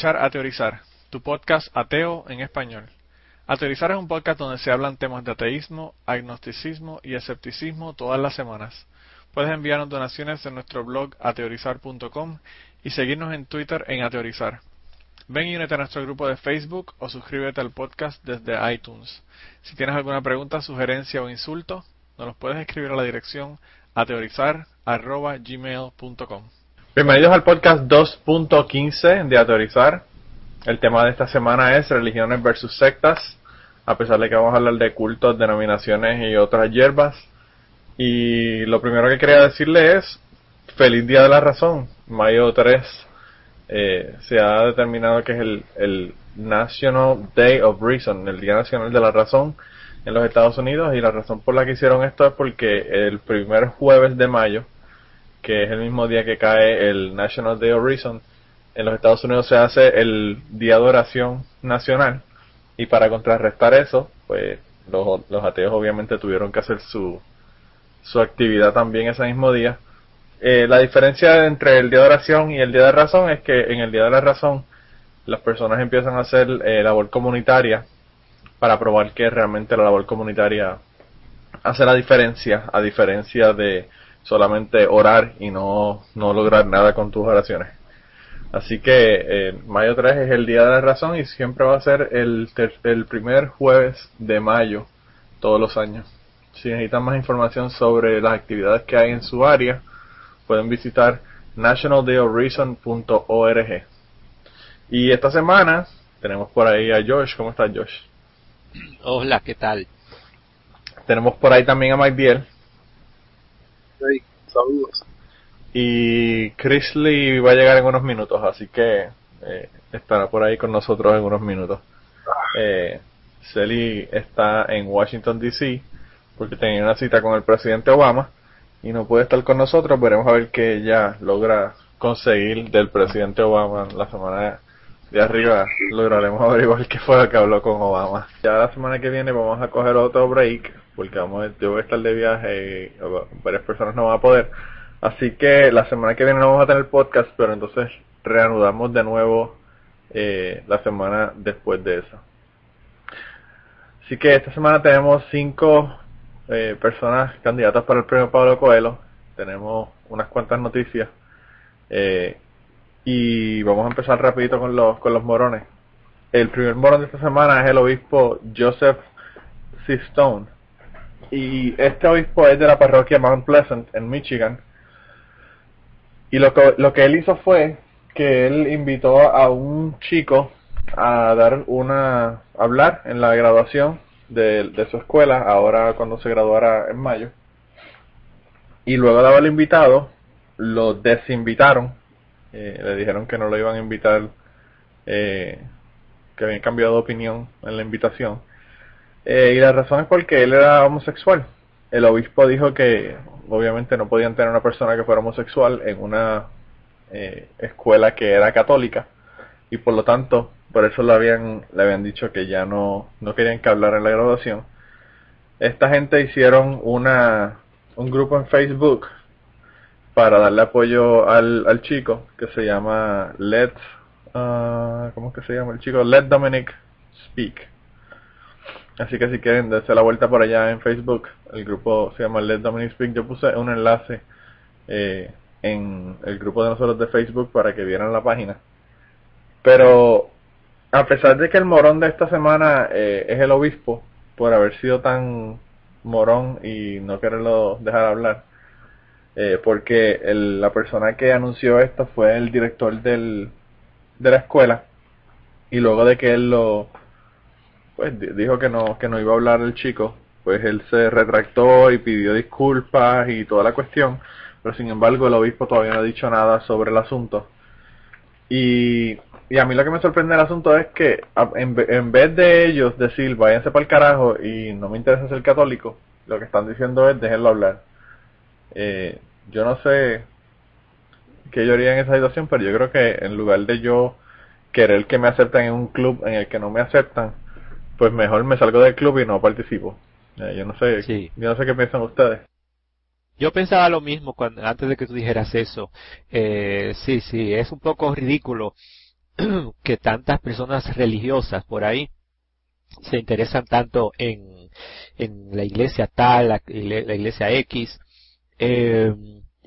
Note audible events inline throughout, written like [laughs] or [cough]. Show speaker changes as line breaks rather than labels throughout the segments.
Escuchar A Teorizar, tu podcast ateo en español. A Teorizar es un podcast donde se hablan temas de ateísmo, agnosticismo y escepticismo todas las semanas. Puedes enviarnos donaciones en nuestro blog ateorizar.com y seguirnos en Twitter en Ateorizar. Ven y únete a nuestro grupo de Facebook o suscríbete al podcast desde iTunes. Si tienes alguna pregunta, sugerencia o insulto, nos los puedes escribir a la dirección ateorizar.gmail.com.
Bienvenidos al podcast 2.15 de Ateorizar. El tema de esta semana es religiones versus sectas, a pesar de que vamos a hablar de cultos, denominaciones y otras hierbas. Y lo primero que quería decirle es, feliz Día de la Razón, mayo 3. Eh, se ha determinado que es el, el National Day of Reason, el Día Nacional de la Razón en los Estados Unidos. Y la razón por la que hicieron esto es porque el primer jueves de mayo, que es el mismo día que cae el National Day of Reason, en los Estados Unidos se hace el Día de Oración Nacional y para contrarrestar eso, pues los, los ateos obviamente tuvieron que hacer su, su actividad también ese mismo día. Eh, la diferencia entre el Día de Oración y el Día de Razón es que en el Día de la Razón las personas empiezan a hacer eh, labor comunitaria para probar que realmente la labor comunitaria hace la diferencia, a diferencia de solamente orar y no, no lograr nada con tus oraciones. Así que eh, mayo 3 es el día de la razón y siempre va a ser el, el primer jueves de mayo todos los años. Si necesitan más información sobre las actividades que hay en su área, pueden visitar nationaldayofreason.org. Y esta semana tenemos por ahí a Josh. ¿Cómo estás, Josh?
Hola, ¿qué tal?
Tenemos por ahí también a Mike Biel.
Saludos.
Y Chris Lee va a llegar en unos minutos, así que eh, estará por ahí con nosotros en unos minutos. Eh, Celi está en Washington, D.C., porque tenía una cita con el presidente Obama y no puede estar con nosotros. Veremos a ver qué ella logra conseguir del presidente Obama la semana de arriba. Lograremos [laughs] averiguar qué fue lo que habló con Obama. Ya la semana que viene vamos a coger otro break, porque vamos yo voy a estar de viaje y varias personas no van a poder. Así que la semana que viene no vamos a tener podcast, pero entonces reanudamos de nuevo eh, la semana después de eso. Así que esta semana tenemos cinco eh, personas candidatas para el premio Pablo Coelho. Tenemos unas cuantas noticias. Eh, y vamos a empezar rapidito con los, con los morones. El primer morón de esta semana es el obispo Joseph C. Y este obispo es de la parroquia Mount Pleasant en Michigan. Y lo que, lo que él hizo fue que él invitó a un chico a dar una, hablar en la graduación de, de, su escuela, ahora cuando se graduara en mayo. Y luego de haberlo invitado, lo desinvitaron. Eh, le dijeron que no lo iban a invitar, eh, que habían cambiado de opinión en la invitación. Eh, y la razón es porque él era homosexual. El obispo dijo que obviamente no podían tener una persona que fuera homosexual en una escuela que era católica. Y por lo tanto, por eso le habían, le habían dicho que ya no, no querían que hablara en la graduación. Esta gente hicieron una, un grupo en Facebook para darle apoyo al, chico que se llama Let, uh, ¿cómo es que se llama el chico? Let Dominic Speak. Así que si quieren darse la vuelta por allá en Facebook, el grupo se llama Let Dominic Speak. Yo puse un enlace eh, en el grupo de nosotros de Facebook para que vieran la página. Pero a pesar de que el morón de esta semana eh, es el obispo, por haber sido tan morón y no quererlo dejar hablar, eh, porque el, la persona que anunció esto fue el director del, de la escuela, y luego de que él lo, pues dijo que no, que no iba a hablar el chico, pues él se retractó y pidió disculpas y toda la cuestión, pero sin embargo el obispo todavía no ha dicho nada sobre el asunto. Y y a mí lo que me sorprende del asunto es que en, vez de ellos decir váyanse para el carajo y no me interesa ser católico, lo que están diciendo es déjenlo hablar. Eh, yo no sé qué yo haría en esa situación, pero yo creo que en lugar de yo querer que me acepten en un club en el que no me aceptan, pues mejor me salgo del club y no participo. Eh, yo no sé,
Sí.
yo no sé qué piensan ustedes.
Yo pensaba lo mismo cuando, antes de que tú dijeras eso. Eh, sí, sí, es un poco ridículo [clears throat] que tantas personas religiosas por ahí se interesan tanto en, en la iglesia tal, la, la iglesia X, eh,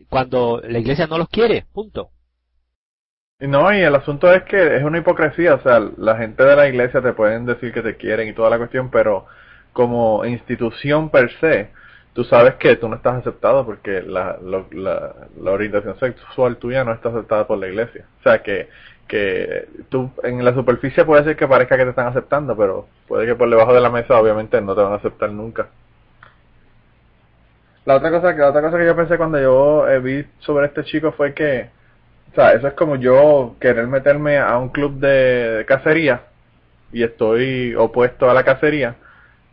cuando la iglesia no los quiere, punto.
No, y el asunto es que es una hipocresía, o sea, la gente de la iglesia te pueden decir que te quieren y toda la cuestión, pero como institución per se, tú sabes que tú no estás aceptado porque la, la, la, orientación sexual tuya no está aceptada por la iglesia. O sea, que, que tú en la superficie puede ser que parezca que te están aceptando, pero puede que por debajo de la mesa obviamente no te van a aceptar nunca. La otra cosa, la otra cosa que yo pensé cuando yo eh, vi sobre este chico fue que, o sea, eso es como yo querer meterme a un club de cacería y estoy opuesto a la cacería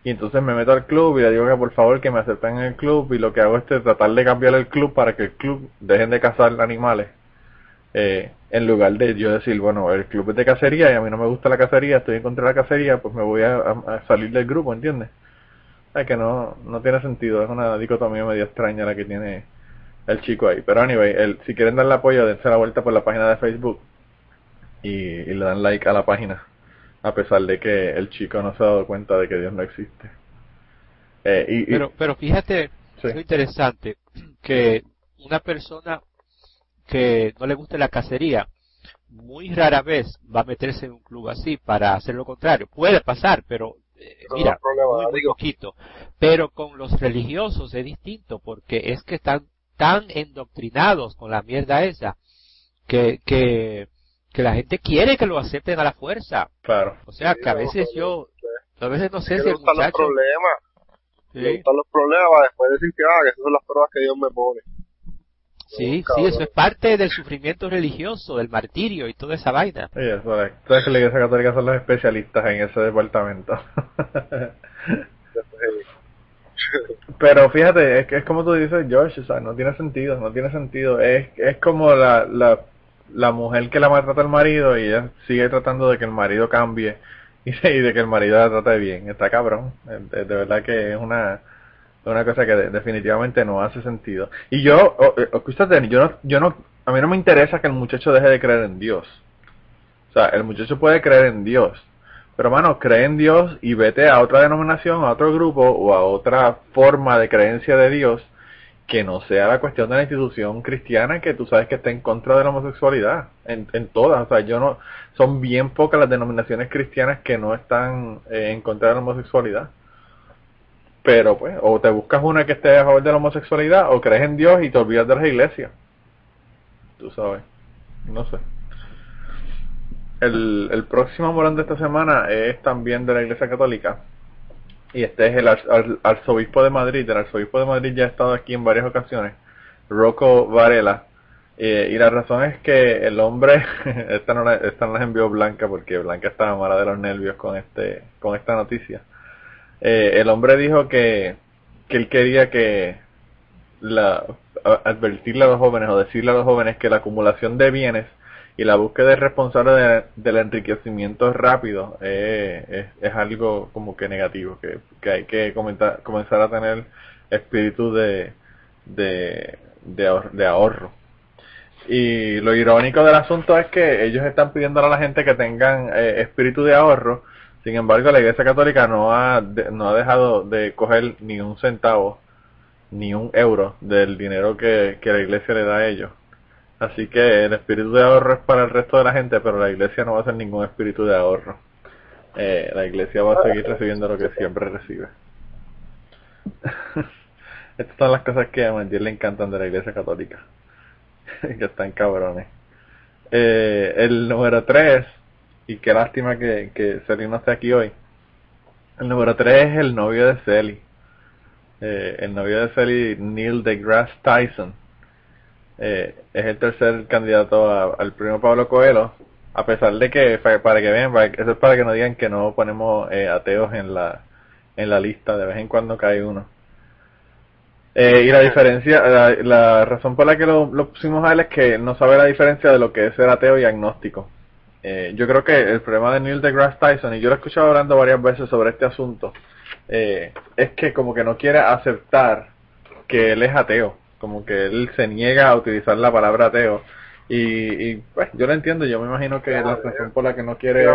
y entonces me meto al club y le digo que por favor que me acepten en el club y lo que hago es tratar de cambiar el club para que el club dejen de cazar animales eh, en lugar de yo decir bueno el club es de cacería y a mí no me gusta la cacería estoy en contra de la cacería pues me voy a, salir del grupo ¿entiendes? Es que no no tiene sentido es una dicotomía medio extraña la que tiene el chico ahí pero anyway el, si quieren darle apoyo dense la vuelta por la página de Facebook y, y le dan like a la página a pesar de que el chico no se ha dado cuenta de que Dios no existe.
Eh, y, pero, pero fíjate, es interesante que una persona que no le guste la cacería, muy rara vez va a meterse en un club así para hacer lo contrario. Puede pasar, pero eh, mira, muy, poquito. Pero con los religiosos es distinto porque es que están tan endoctrinados con la mierda esa que, que que la gente quiere que lo acepten a la fuerza.
Claro.
O sea, que a veces yo, a veces no sé si el
muchacho... los problemas. ¿Sí? los problemas después decir que, ah, que esas son las pruebas que Dios me pone.
Sí, sí, eso es parte del sufrimiento religioso, del martirio y toda esa vaina.
Sí, eso es. Entonces que la Iglesia Católica son los especialistas en ese departamento. [laughs] Pero fíjate, es que es como tú dices, George, o sea, no tiene sentido, no tiene sentido. Es, es como la, la la mujer que la maltrata al marido y ella sigue tratando de que el marido cambie [laughs] y de, que el marido la trate bien. Está cabrón. De, verdad que es una, una cosa que definitivamente no hace sentido. Y yo, eh, escúchate, yo no, yo no, a mí no me interesa que el muchacho deje de creer en Dios. O sea, el muchacho puede creer en Dios. Pero hermano, cree en Dios y vete a otra denominación, a otro grupo o a otra forma de creencia de Dios que no sea la cuestión de la institución cristiana que tú sabes que está en contra de la homosexualidad en, en todas o sea yo no son bien pocas las denominaciones cristianas que no están eh, en contra de la homosexualidad pero pues o te buscas una que esté a favor de la homosexualidad o crees en Dios y te olvidas de las iglesias tú sabes no sé el, el próximo morón de esta semana es también de la iglesia católica y este es el arzobispo de Madrid. El arzobispo de Madrid ya ha estado aquí en varias ocasiones, Rocco Varela. Eh, y la razón es que el hombre, [laughs] esta no, la, esta no envió Blanca porque Blanca estaba mala de los nervios con este con esta noticia. Eh, el hombre dijo que, que él quería que la, advertirle a los jóvenes o decirle a los jóvenes que la acumulación de bienes y la búsqueda responsable del enriquecimiento rápido es, es, algo como que negativo, que, que hay que comentar, comenzar a tener espíritu de, de, de, ahorro. Y lo irónico del asunto es que ellos están pidiendo a la gente que tengan eh, espíritu de ahorro, sin embargo la Iglesia Católica no ha, no ha dejado de coger ni un centavo, ni un euro del dinero que, que la Iglesia le da a ellos Así que el espíritu de ahorro es para el resto de la gente, pero la iglesia no va a ser ningún espíritu de ahorro. Eh, la iglesia va a seguir recibiendo lo que siempre recibe. [laughs] Estas son las cosas que a Mandiel le encantan de la iglesia católica. [laughs] que están cabrones. Eh, el número 3, y qué lástima que, que no esté aquí hoy. El número 3 es el novio de Sally. Eh, el novio de Sally, Neil deGrasse Tyson eh, es el tercer candidato al premio Pablo Coelho, a pesar de que, para que vean, eso es para que no digan que no ponemos eh, ateos en la, en la lista, de vez en cuando cae uno. Eh, y la diferencia, la, razón por la que lo, pusimos a él es que no sabe la diferencia de lo que es ser ateo y agnóstico. Yo creo que el problema de Neil deGrasse Tyson, y yo lo he escuchado hablando varias veces sobre este asunto, es que como que no quiere aceptar que él es ateo. Como que él se niega a utilizar la palabra ateo. Y, pues yo lo entiendo, yo me imagino que la razón por la que no quiere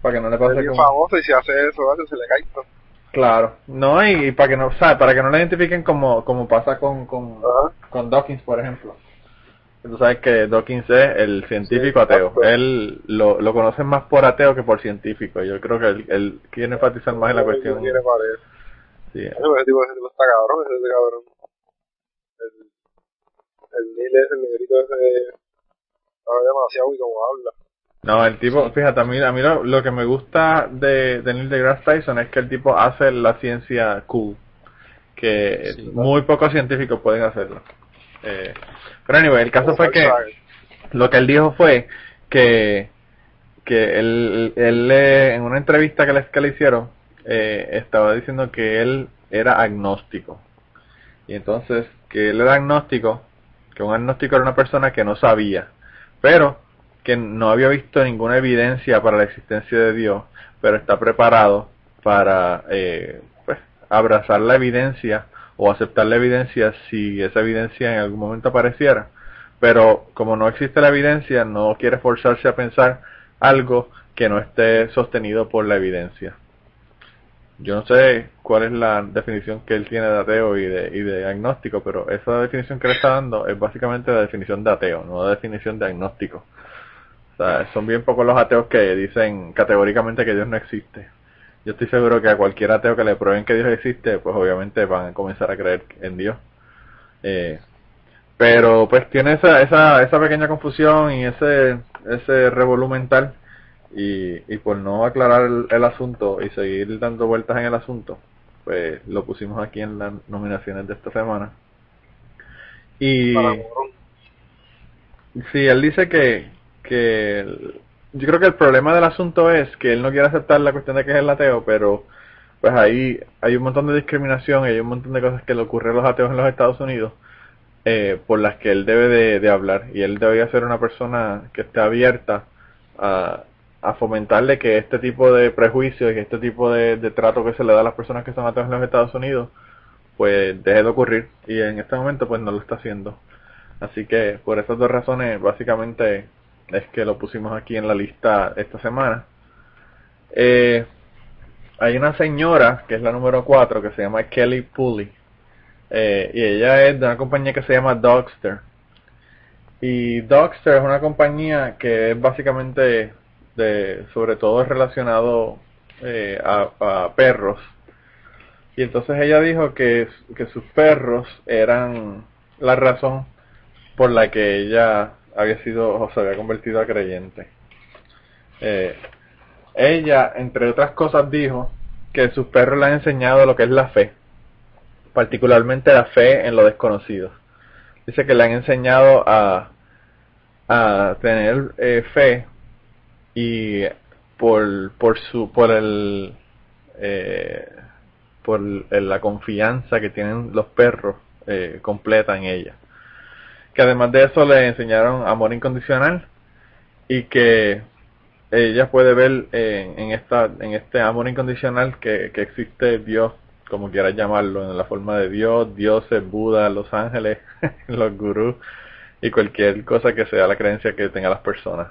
para que no le pase
como famoso y si hace eso, se le cae todo.
Claro, no, y, para que no, sabe para que no le identifiquen como, como pasa con, con, con Dawkins, por ejemplo. Tú sabes que Dawkins es el científico ateo. Él lo, lo conocen más por ateo que por científico. Yo creo que él, él quiere enfatizar más en la cuestión.
Sí. Ese tipo, ese tipo está cabrón, ese cabrón. El, el Neil es el negrito ese. Habla demasiado y como habla.
No, el tipo, fíjate, a mí, a mí lo, que me gusta de, de Neil deGrasse Tyson es que el tipo hace la ciencia cool, que muy pocos científicos pueden hacerlo. Eh, pero anyway, el caso fue que lo que él dijo fue que que él, él en una entrevista que le, que le hicieron eh, estaba diciendo que él era agnóstico. Y entonces que él era agnóstico que un agnóstico era una persona que no sabía pero que no había visto ninguna evidencia para la existencia de Dios, pero está preparado para eh, pues, abrazar la evidencia o aceptar la evidencia si esa evidencia en algún momento apareciera. Pero como no existe la evidencia, no quiere forzarse a pensar algo que no esté sostenido por la evidencia. Yo no sé cuál es la definición que él tiene de ateo y de, y de agnóstico, pero esa definición que le está dando es básicamente la definición de ateo, no la definición de agnóstico son bien pocos los ateos que dicen categóricamente que Dios no existe. Yo estoy seguro que a cualquier ateo que le prueben que Dios existe, pues obviamente van a comenzar a creer en Dios. Eh, pero pues tiene esa, esa, esa pequeña confusión y ese, ese revolumental y, y por no aclarar el, asunto y seguir dando vueltas en el asunto, pues lo pusimos aquí en las nominaciones de esta semana. Y sí, él dice que, que yo creo que el problema del asunto es que él no quiere aceptar la cuestión de que es el ateo, pero pues ahí hay un montón de discriminación y hay un montón de cosas que le ocurren a los ateos en los Estados Unidos eh, por las que él debe de, hablar. Y él debería ser una persona que esté abierta a, fomentarle que este tipo de prejuicios y este tipo de, de trato que se le da a las personas que son ateos en los Estados Unidos pues deje de ocurrir. Y en este momento pues no lo está haciendo. Así que por esas dos razones básicamente es que lo pusimos aquí en la lista esta semana. Eh, hay una señora, que es la número 4, que se llama Kelly Pulley. Eh, y ella es de una compañía que se llama Dogster. Y Dogster es una compañía que es básicamente, de, sobre todo relacionado eh, a, perros. Y entonces ella dijo que, que sus perros eran la razón por la que ella había sido o se había convertido a creyente. Eh, ella, entre otras cosas, dijo que sus perros le han enseñado lo que es la fe, particularmente la fe en lo desconocido. Dice que le han enseñado a, a tener eh, fe y por, por su por el eh, por la confianza que tienen los perros completa en ella que además de eso le enseñaron amor incondicional y que ella puede ver en esta en este amor incondicional que, que existe Dios como quieras llamarlo en la forma de Dios dioses Buda los ángeles [laughs] los gurús y cualquier cosa que sea la creencia que tengan las personas.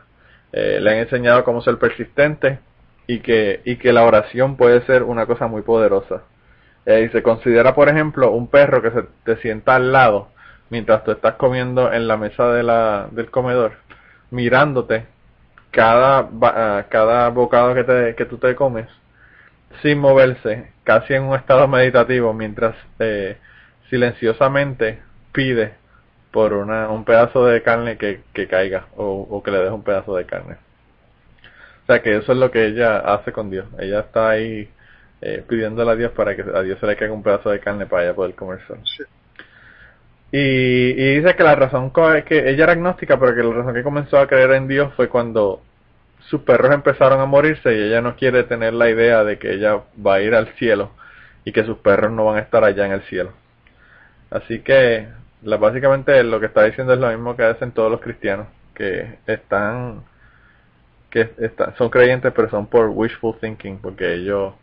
Eh, le han enseñado cómo ser persistente y que y que la oración puede ser una cosa muy poderosa. Eh, y se considera por ejemplo un perro que se te sienta al lado mientras tú estás comiendo en la mesa de la, del comedor, mirándote cada, ah, cada bocado que, te, que tú te comes, sin moverse, casi en un estado meditativo, mientras eh, silenciosamente pide por una, un pedazo de carne que, caiga o, que le deje un pedazo de carne. O sea que eso es lo que ella hace con Dios. Ella está ahí eh, pidiéndole a Dios para que a Dios se le caiga un pedazo de carne para ella poder comer y, dice que la razón que ella era agnóstica, pero que la razón que comenzó a creer en Dios fue cuando sus perros empezaron a morirse y ella no quiere tener la idea de que ella va a ir al cielo y que sus perros no van a estar allá en el cielo. Así que básicamente lo que está diciendo es lo mismo que hacen todos los cristianos, que están que están, son creyentes pero son por wishful thinking, porque ellos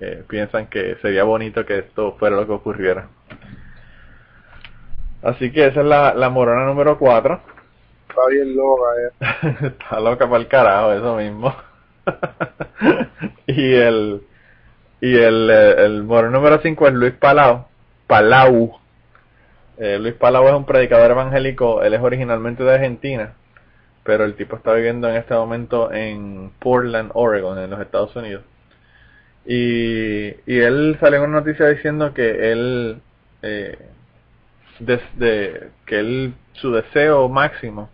eh, piensan que sería bonito que esto fuera lo que ocurriera. Así que esa es la, la morona número 4.
Está bien loca,
eh. [laughs] Está loca para el carajo, eso mismo. [laughs] y el y el, eh, el número 5 es Luis Palau. Palau. Eh, Luis Palau es un predicador evangélico, él es originalmente de Argentina, pero el tipo está viviendo en este momento en Portland, Oregon, en los Estados Unidos. Y, y él salió en una noticia diciendo que él, eh, desde que él, su deseo máximo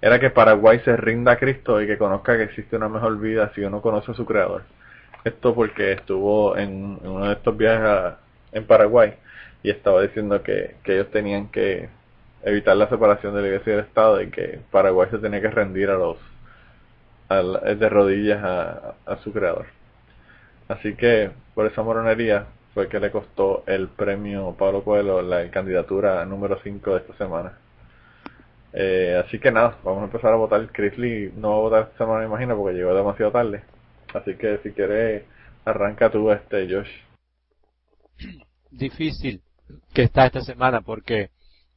era que Paraguay se rinda a Cristo y que conozca que existe una mejor vida si uno conoce a su creador. Esto porque estuvo en, uno de estos viajes en Paraguay y estaba diciendo que, que ellos tenían que evitar la separación de la iglesia y del Estado y que Paraguay se tenía que rendir a los de rodillas a, a, su creador. Así que por esa moronería fue que le costó el premio Pablo Coelho la candidatura número 5 de esta semana. Eh, así que nada, vamos a empezar a votar. Chris Lee no va a votar esta semana, me imagino, porque llegó demasiado tarde. Así que si quieres, arranca tú este, Josh.
Difícil que está esta semana porque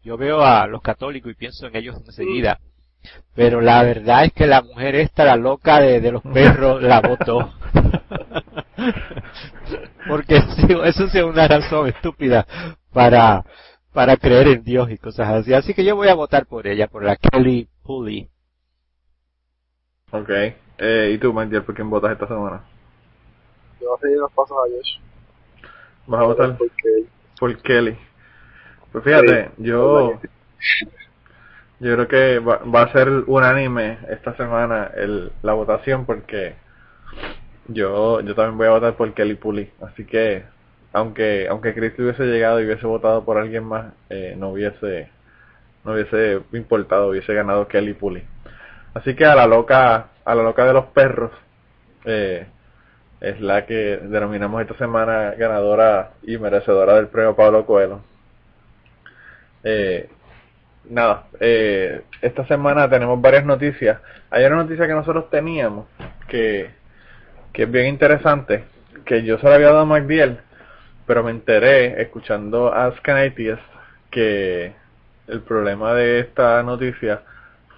yo veo a los católicos y pienso en ellos enseguida. Pero la verdad es que la mujer esta, la loca de, los perros, la votó. [laughs] [laughs] porque eso sí es una razón estúpida para, para creer en Dios y cosas así. Así que yo voy a votar por ella, por la Kelly Pulley.
Ok. Eh, ¿Y tú, Mandiel, por quién votas esta semana?
Yo voy a seguir los pasos a Josh.
¿Vas a votar? Por Kelly. Por Kelly. Pues fíjate, yo... Yo creo que va, va, a ser unánime esta semana el, la votación porque yo yo también voy a votar por Kelly Puli. Así que, aunque aunque Cristo hubiese llegado y hubiese votado por alguien más, eh, no hubiese no hubiese importado, hubiese ganado Kelly Puli. Así que a la loca, a la loca de los perros, eh, es la que denominamos esta semana ganadora y merecedora del premio Pablo Coelho. Eh, nada, eh, esta semana tenemos varias noticias. Hay una noticia que nosotros teníamos que, que es bien interesante, que yo se la había dado a McDiel, pero me enteré escuchando a Scanatius que el problema de esta noticia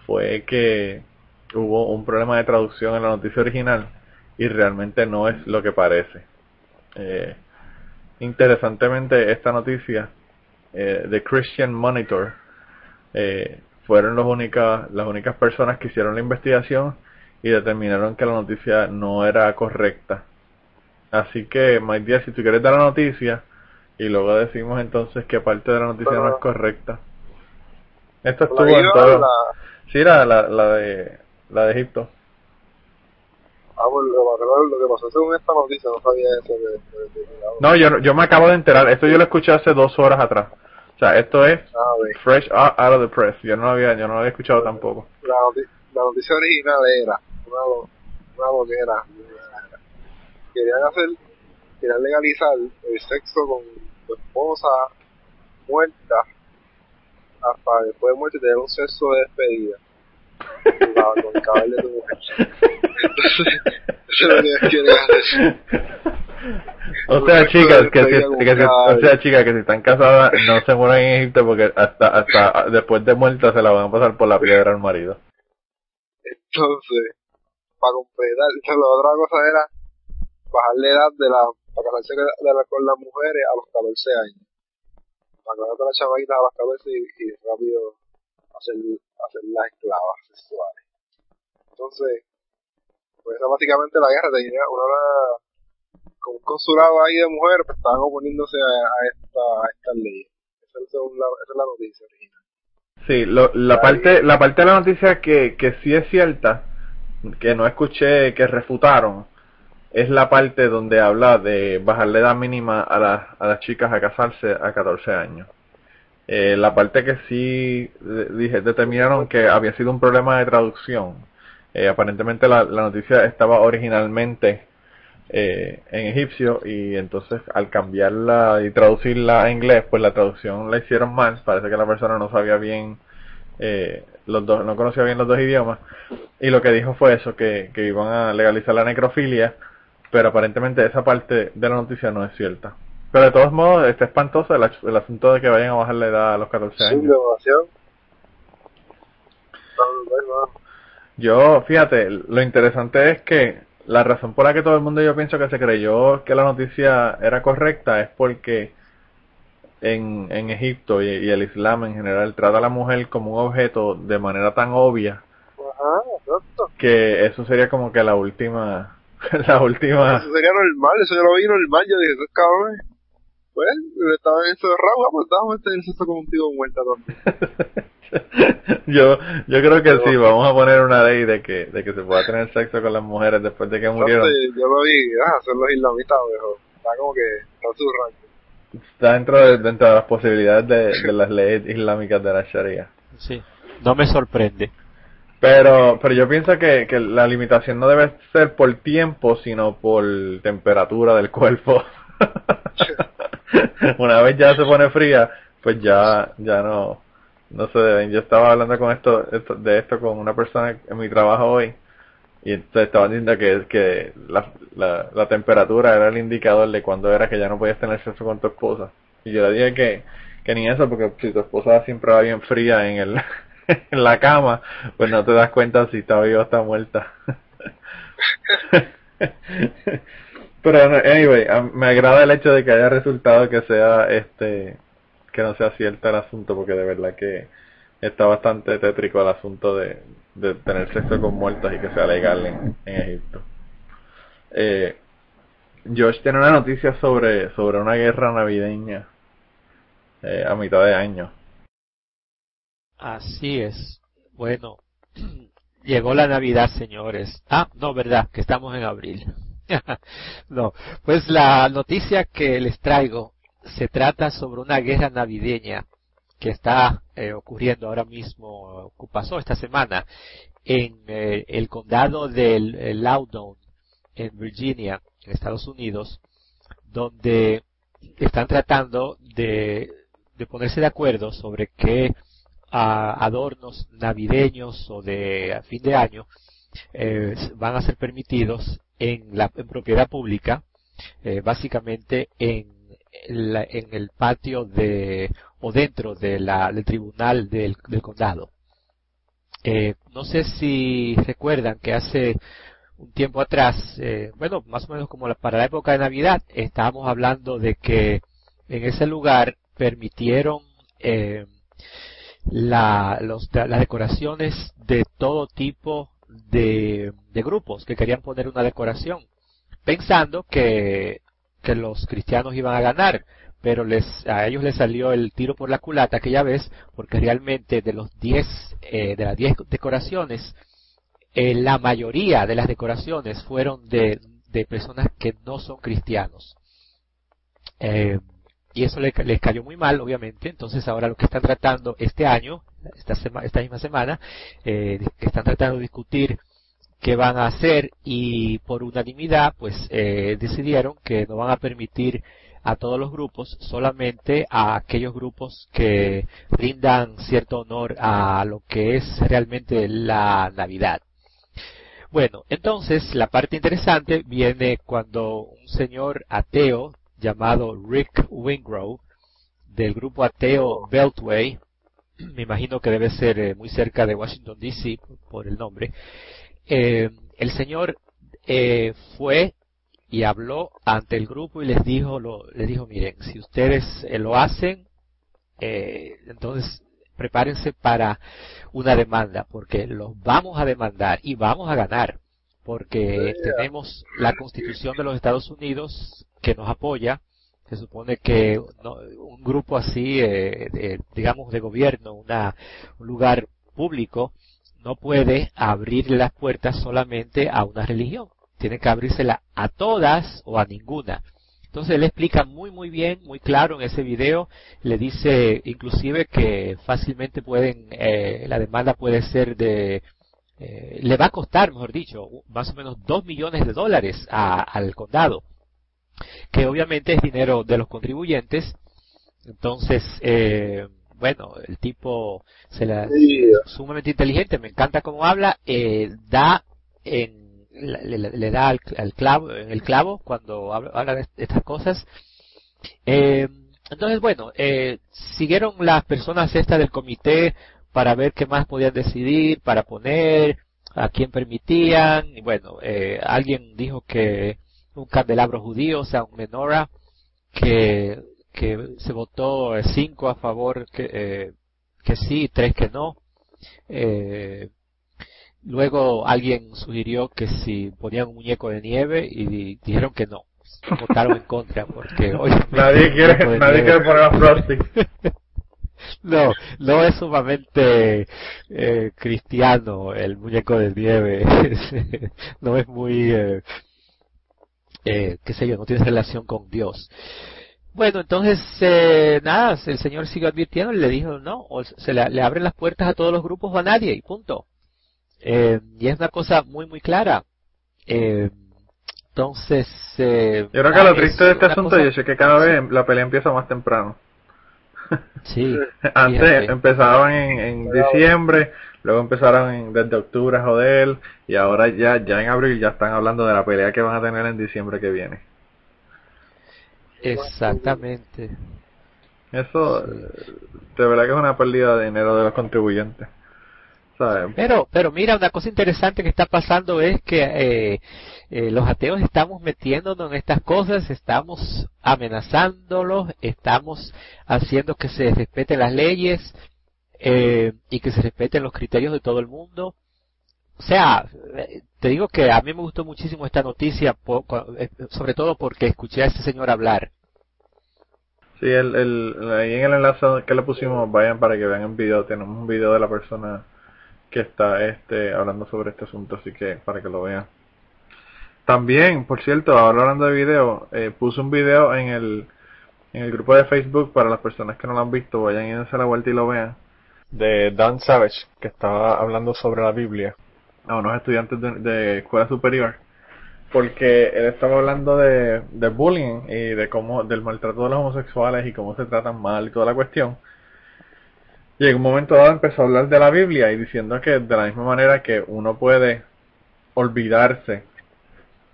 fue que hubo un problema de traducción en la noticia original y realmente no es lo que parece. Eh, interesantemente, esta noticia eh, de Christian Monitor eh, fueron los únicas, las únicas personas que hicieron la investigación y determinaron que la noticia no era correcta. Así que, my dear, si tú quieres dar la noticia y luego decimos entonces que parte de la noticia no es correcta. Esto estuvo en todo. Sí, la, la, la, de, la de Egipto.
Ah, lo, que pasó según esta noticia, no sabía eso. De,
no, yo, yo me acabo de enterar. Esto yo lo escuché hace dos horas atrás. O sea, esto es ah, fresh out, of the press. Yo no lo había, yo no lo había escuchado tampoco.
La, la noticia original era una, una loquera. Querían hacer, querían legalizar el sexo con tu esposa muerta hasta después de muerte tener un sexo de despedida con el caballo de tu mujer. Entonces, eso es lo que quieren hacer.
O sea, chicas, que si, que si, o sea, chicas, que si están casadas no se mueran en Egipto porque hasta hasta después de muerta se la van a pasar por la piedra al marido.
Entonces, para completar, [laughs] la otra cosa era bajar la edad de la, para casarse de la, con las mujeres a los 14 años para casarse a las chamaquitas a los 14 y, y rápido hacer, hacer las esclavas sexuales. Entonces, pues esa básicamente la guerra tenía una, con un consulado ahí de mujeres pues estaban oponiéndose a, a esta a estas leyes. Esa es, la, esa es la noticia original.
Sí, lo, la parte la parte de la noticia que, que sí es cierta, que no escuché que refutaron, es la parte donde habla de bajar la edad mínima a, la, a las chicas a casarse a 14 años. Eh, la parte que sí dije, determinaron que había sido un problema de traducción. Eh, aparentemente la, noticia estaba originalmente eh, en egipcio y entonces al cambiarla y traducirla a inglés, pues la traducción la hicieron mal. Parece que la persona no sabía bien eh, los dos, no conocía bien los dos idiomas y lo que dijo fue eso, que, que iban a legalizar la necrofilia, pero aparentemente esa parte de la noticia no es cierta. Pero de todos modos, está espantoso el, asunto de que vayan a bajar la edad a los 14 años. Yo, fíjate, lo interesante es que la razón por la que todo el mundo yo pienso que se creyó que la noticia era correcta es porque en, en Egipto y, el Islam en general trata a la mujer como un objeto de manera tan obvia que eso sería como que la última [laughs] la última.
Eso sería normal eso yo lo vi normal yo dije esos cabrones pues estaban encerrados pues estábamos en sexo con un tío muerto también. [laughs]
Yo yo creo que sí vamos a poner una ley de que de que se pueda tener sexo con las mujeres después de que murieron.
yo lo vi ah, son los islamitas viejo. Está como que está su rango
está dentro de, dentro de las posibilidades de, las leyes islámicas de la Sharia.
Sí, no me sorprende.
Pero, pero yo pienso que, que la limitación no debe ser por tiempo, sino por temperatura del cuerpo. [laughs] Una vez ya se pone fría, pues ya, ya no, no se deben. Yo estaba hablando con esto, de esto con una persona en mi trabajo hoy y entonces estaban diciendo que, que la, la, temperatura era el indicador de cuándo era que ya no podías tener sexo con tu esposa. Y yo le dije que, que ni eso, porque si tu esposa siempre va bien fría en, el, [laughs] en la cama, pues no te das cuenta si está viva o está muerta. [laughs] Pero anyway, me agrada el hecho de que haya resultado que sea este que no sea cierto el asunto porque de verdad que está bastante tétrico el asunto de, de tener sexo con muertos y que sea legal en, Egipto. Eh, Josh tiene una noticia sobre, sobre una guerra navideña eh, a mitad de año.
Así es. Bueno, [clears throat] llegó la Navidad, señores. Ah, no, verdad, que estamos en abril. [laughs] no, pues la noticia que les traigo se trata sobre una guerra navideña que está eh, ocurriendo ahora mismo, pasó esta semana, en eh, el condado del eh, Loudoun, en Virginia, en Estados Unidos, donde están tratando de, de ponerse de acuerdo sobre qué adornos navideños o de fin de año van a ser permitidos en la propiedad pública, básicamente en en el patio de o dentro de la, del tribunal del, condado. Eh, no sé si recuerdan que hace un tiempo atrás, eh, bueno, más o menos como para la época de Navidad, estábamos hablando de que en ese lugar permitieron eh, la, las decoraciones de todo tipo de, grupos que querían poner una decoración, pensando que los cristianos iban a ganar, pero les, a ellos les salió el tiro por la culata aquella vez, porque realmente de los 10, eh, de las 10 decoraciones, eh, la mayoría de las decoraciones fueron de, de personas que no son cristianos. Eh, y eso les, cayó muy mal, obviamente. Entonces ahora lo que están tratando este año, esta, esta misma semana, eh, están tratando de discutir qué van a hacer y por unanimidad pues eh, decidieron que no van a permitir a todos los grupos, solamente a aquellos grupos que rindan cierto honor a lo que es realmente la Navidad. Bueno, entonces la parte interesante viene cuando un señor ateo llamado Rick Wingrove del grupo ateo Beltway, me imagino que debe ser eh, muy cerca de Washington DC por el nombre, eh, el Señor eh, fue y habló ante el grupo y les dijo, lo, les dijo, miren, si ustedes eh, lo hacen, eh, entonces prepárense para una demanda, porque los vamos a demandar y vamos a ganar, porque tenemos la Constitución de los Estados Unidos que nos apoya. Se supone que un grupo así, eh, digamos, de gobierno, una, un lugar público, no puede abrir las puertas solamente a una religión, tiene que abrírsela a todas o a ninguna. Entonces él explica muy muy bien, muy claro en ese video, le dice inclusive que fácilmente pueden, eh, la demanda puede ser de, eh, le va a costar, mejor dicho, más o menos dos millones de dólares al condado, que obviamente es dinero de los contribuyentes. Entonces, eh, bueno, el tipo se la, sumamente inteligente, me encanta cómo habla, eh, da en, le, da al, clavo, el clavo cuando habla, de estas cosas. Eh, entonces, bueno, eh, siguieron las personas estas del comité para ver qué más podían decidir, para poner, a quién permitían, y bueno, eh, alguien dijo que un candelabro judío, o sea, un menorah, que, que se votó cinco a favor que, eh, que sí, tres que no. Eh, luego alguien sugirió que si ponían un muñeco de nieve y dijeron que no. Votaron en contra porque hoy [laughs]
nadie quiere, nadie quiere poner a Frosty. [laughs]
No, no es sumamente eh, cristiano el muñeco de nieve. [laughs] no es muy, eh, eh, qué sé yo, no tiene relación con Dios. Bueno, entonces, eh, nada, el Señor sigue advirtiendo y le dijo, no, o se le, le, abren las puertas a todos los grupos o a nadie, y punto. Eh, y es una cosa muy, muy clara. Eh, entonces... Eh,
Yo creo que lo triste de este asunto es que cada vez la pelea empieza más temprano. [laughs]
Sí. [laughs]
Antes empezaron en, en diciembre, luego empezaron en, desde octubre a joder, y ahora ya, ya en abril ya están hablando de la pelea que van a tener en diciembre que viene.
Exactamente.
Eso, de verdad que es una pérdida de dinero de los contribuyentes.
Pero, pero mira, una cosa interesante que está pasando es que eh, eh, los ateos estamos metiéndonos en estas cosas, estamos amenazándolos, estamos haciendo que se respeten las leyes eh, y que se respeten los criterios de todo el mundo. O sea, te digo que a mí me gustó muchísimo esta noticia, sobre todo porque escuché a este señor hablar.
Sí, el, el, ahí en el enlace que le pusimos, vayan para que vean el video, tenemos un video de la persona que está este hablando sobre este asunto, así que para que lo vean. También, por cierto, ahora hablando de video, eh, puse un video en el, en el grupo de Facebook para las personas que no lo han visto, vayan y dense la vuelta y lo vean, de Dan Savage, que estaba hablando sobre la Biblia a unos estudiantes de, escuela superior, porque él estaba hablando de, de bullying y de cómo, del maltrato de los homosexuales y cómo se tratan mal y toda la cuestión. Y en un momento dado empezó a hablar de la Biblia y diciendo que de la misma manera que uno puede olvidarse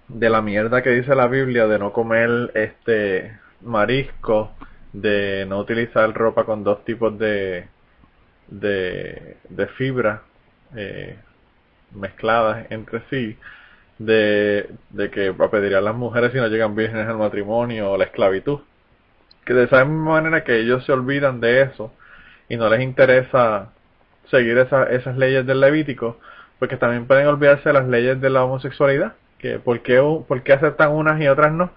de la mierda que dice la Biblia de no comer este marisco, de no utilizar ropa con dos tipos de de, de fibra eh, mezcladas entre sí, de, de que a las mujeres si no llegan vírgenes al matrimonio o la esclavitud. Que de esa misma manera que ellos se olvidan de eso y no les interesa seguir esa, esas leyes del Levítico, porque también pueden olvidarse de las leyes de la homosexualidad, que por qué, por qué aceptan unas y otras no.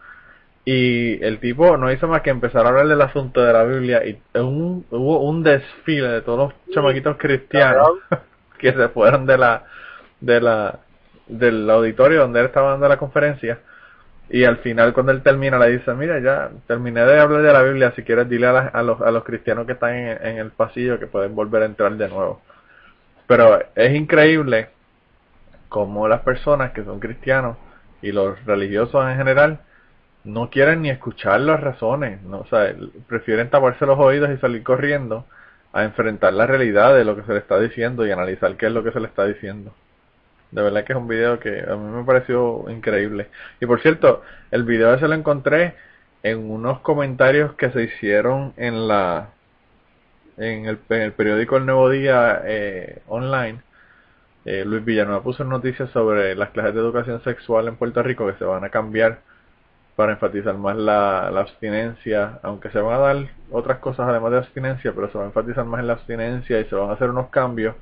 Y el tipo no hizo más que empezar a hablar del asunto de la Biblia y un, hubo un desfile de todos los chamaquitos cristianos [laughs] que se fueron de la, de la, del auditorio donde él estaba dando la conferencia y al final cuando él termina le dice, mira, ya terminé de hablar de la Biblia, si quieres dile a, los, a los cristianos que están en, el pasillo que pueden volver a entrar de nuevo. Pero es increíble como las personas que son cristianos y los religiosos en general no quieren ni escuchar las razones, ¿no? o sea, prefieren taparse los oídos y salir corriendo a enfrentar la realidad de lo que se le está diciendo y analizar qué es lo que se le está diciendo. De verdad que es un video que a mí me pareció increíble. Y por cierto, el video ese lo encontré en unos comentarios que se hicieron en la en el, en el periódico El Nuevo Día eh, online. Eh, Luis Villanueva puso noticias sobre las clases de educación sexual en Puerto Rico que se van a cambiar para enfatizar más la, la abstinencia, aunque se van a dar otras cosas además de abstinencia, pero se va a enfatizar más en la abstinencia y se van a hacer unos cambios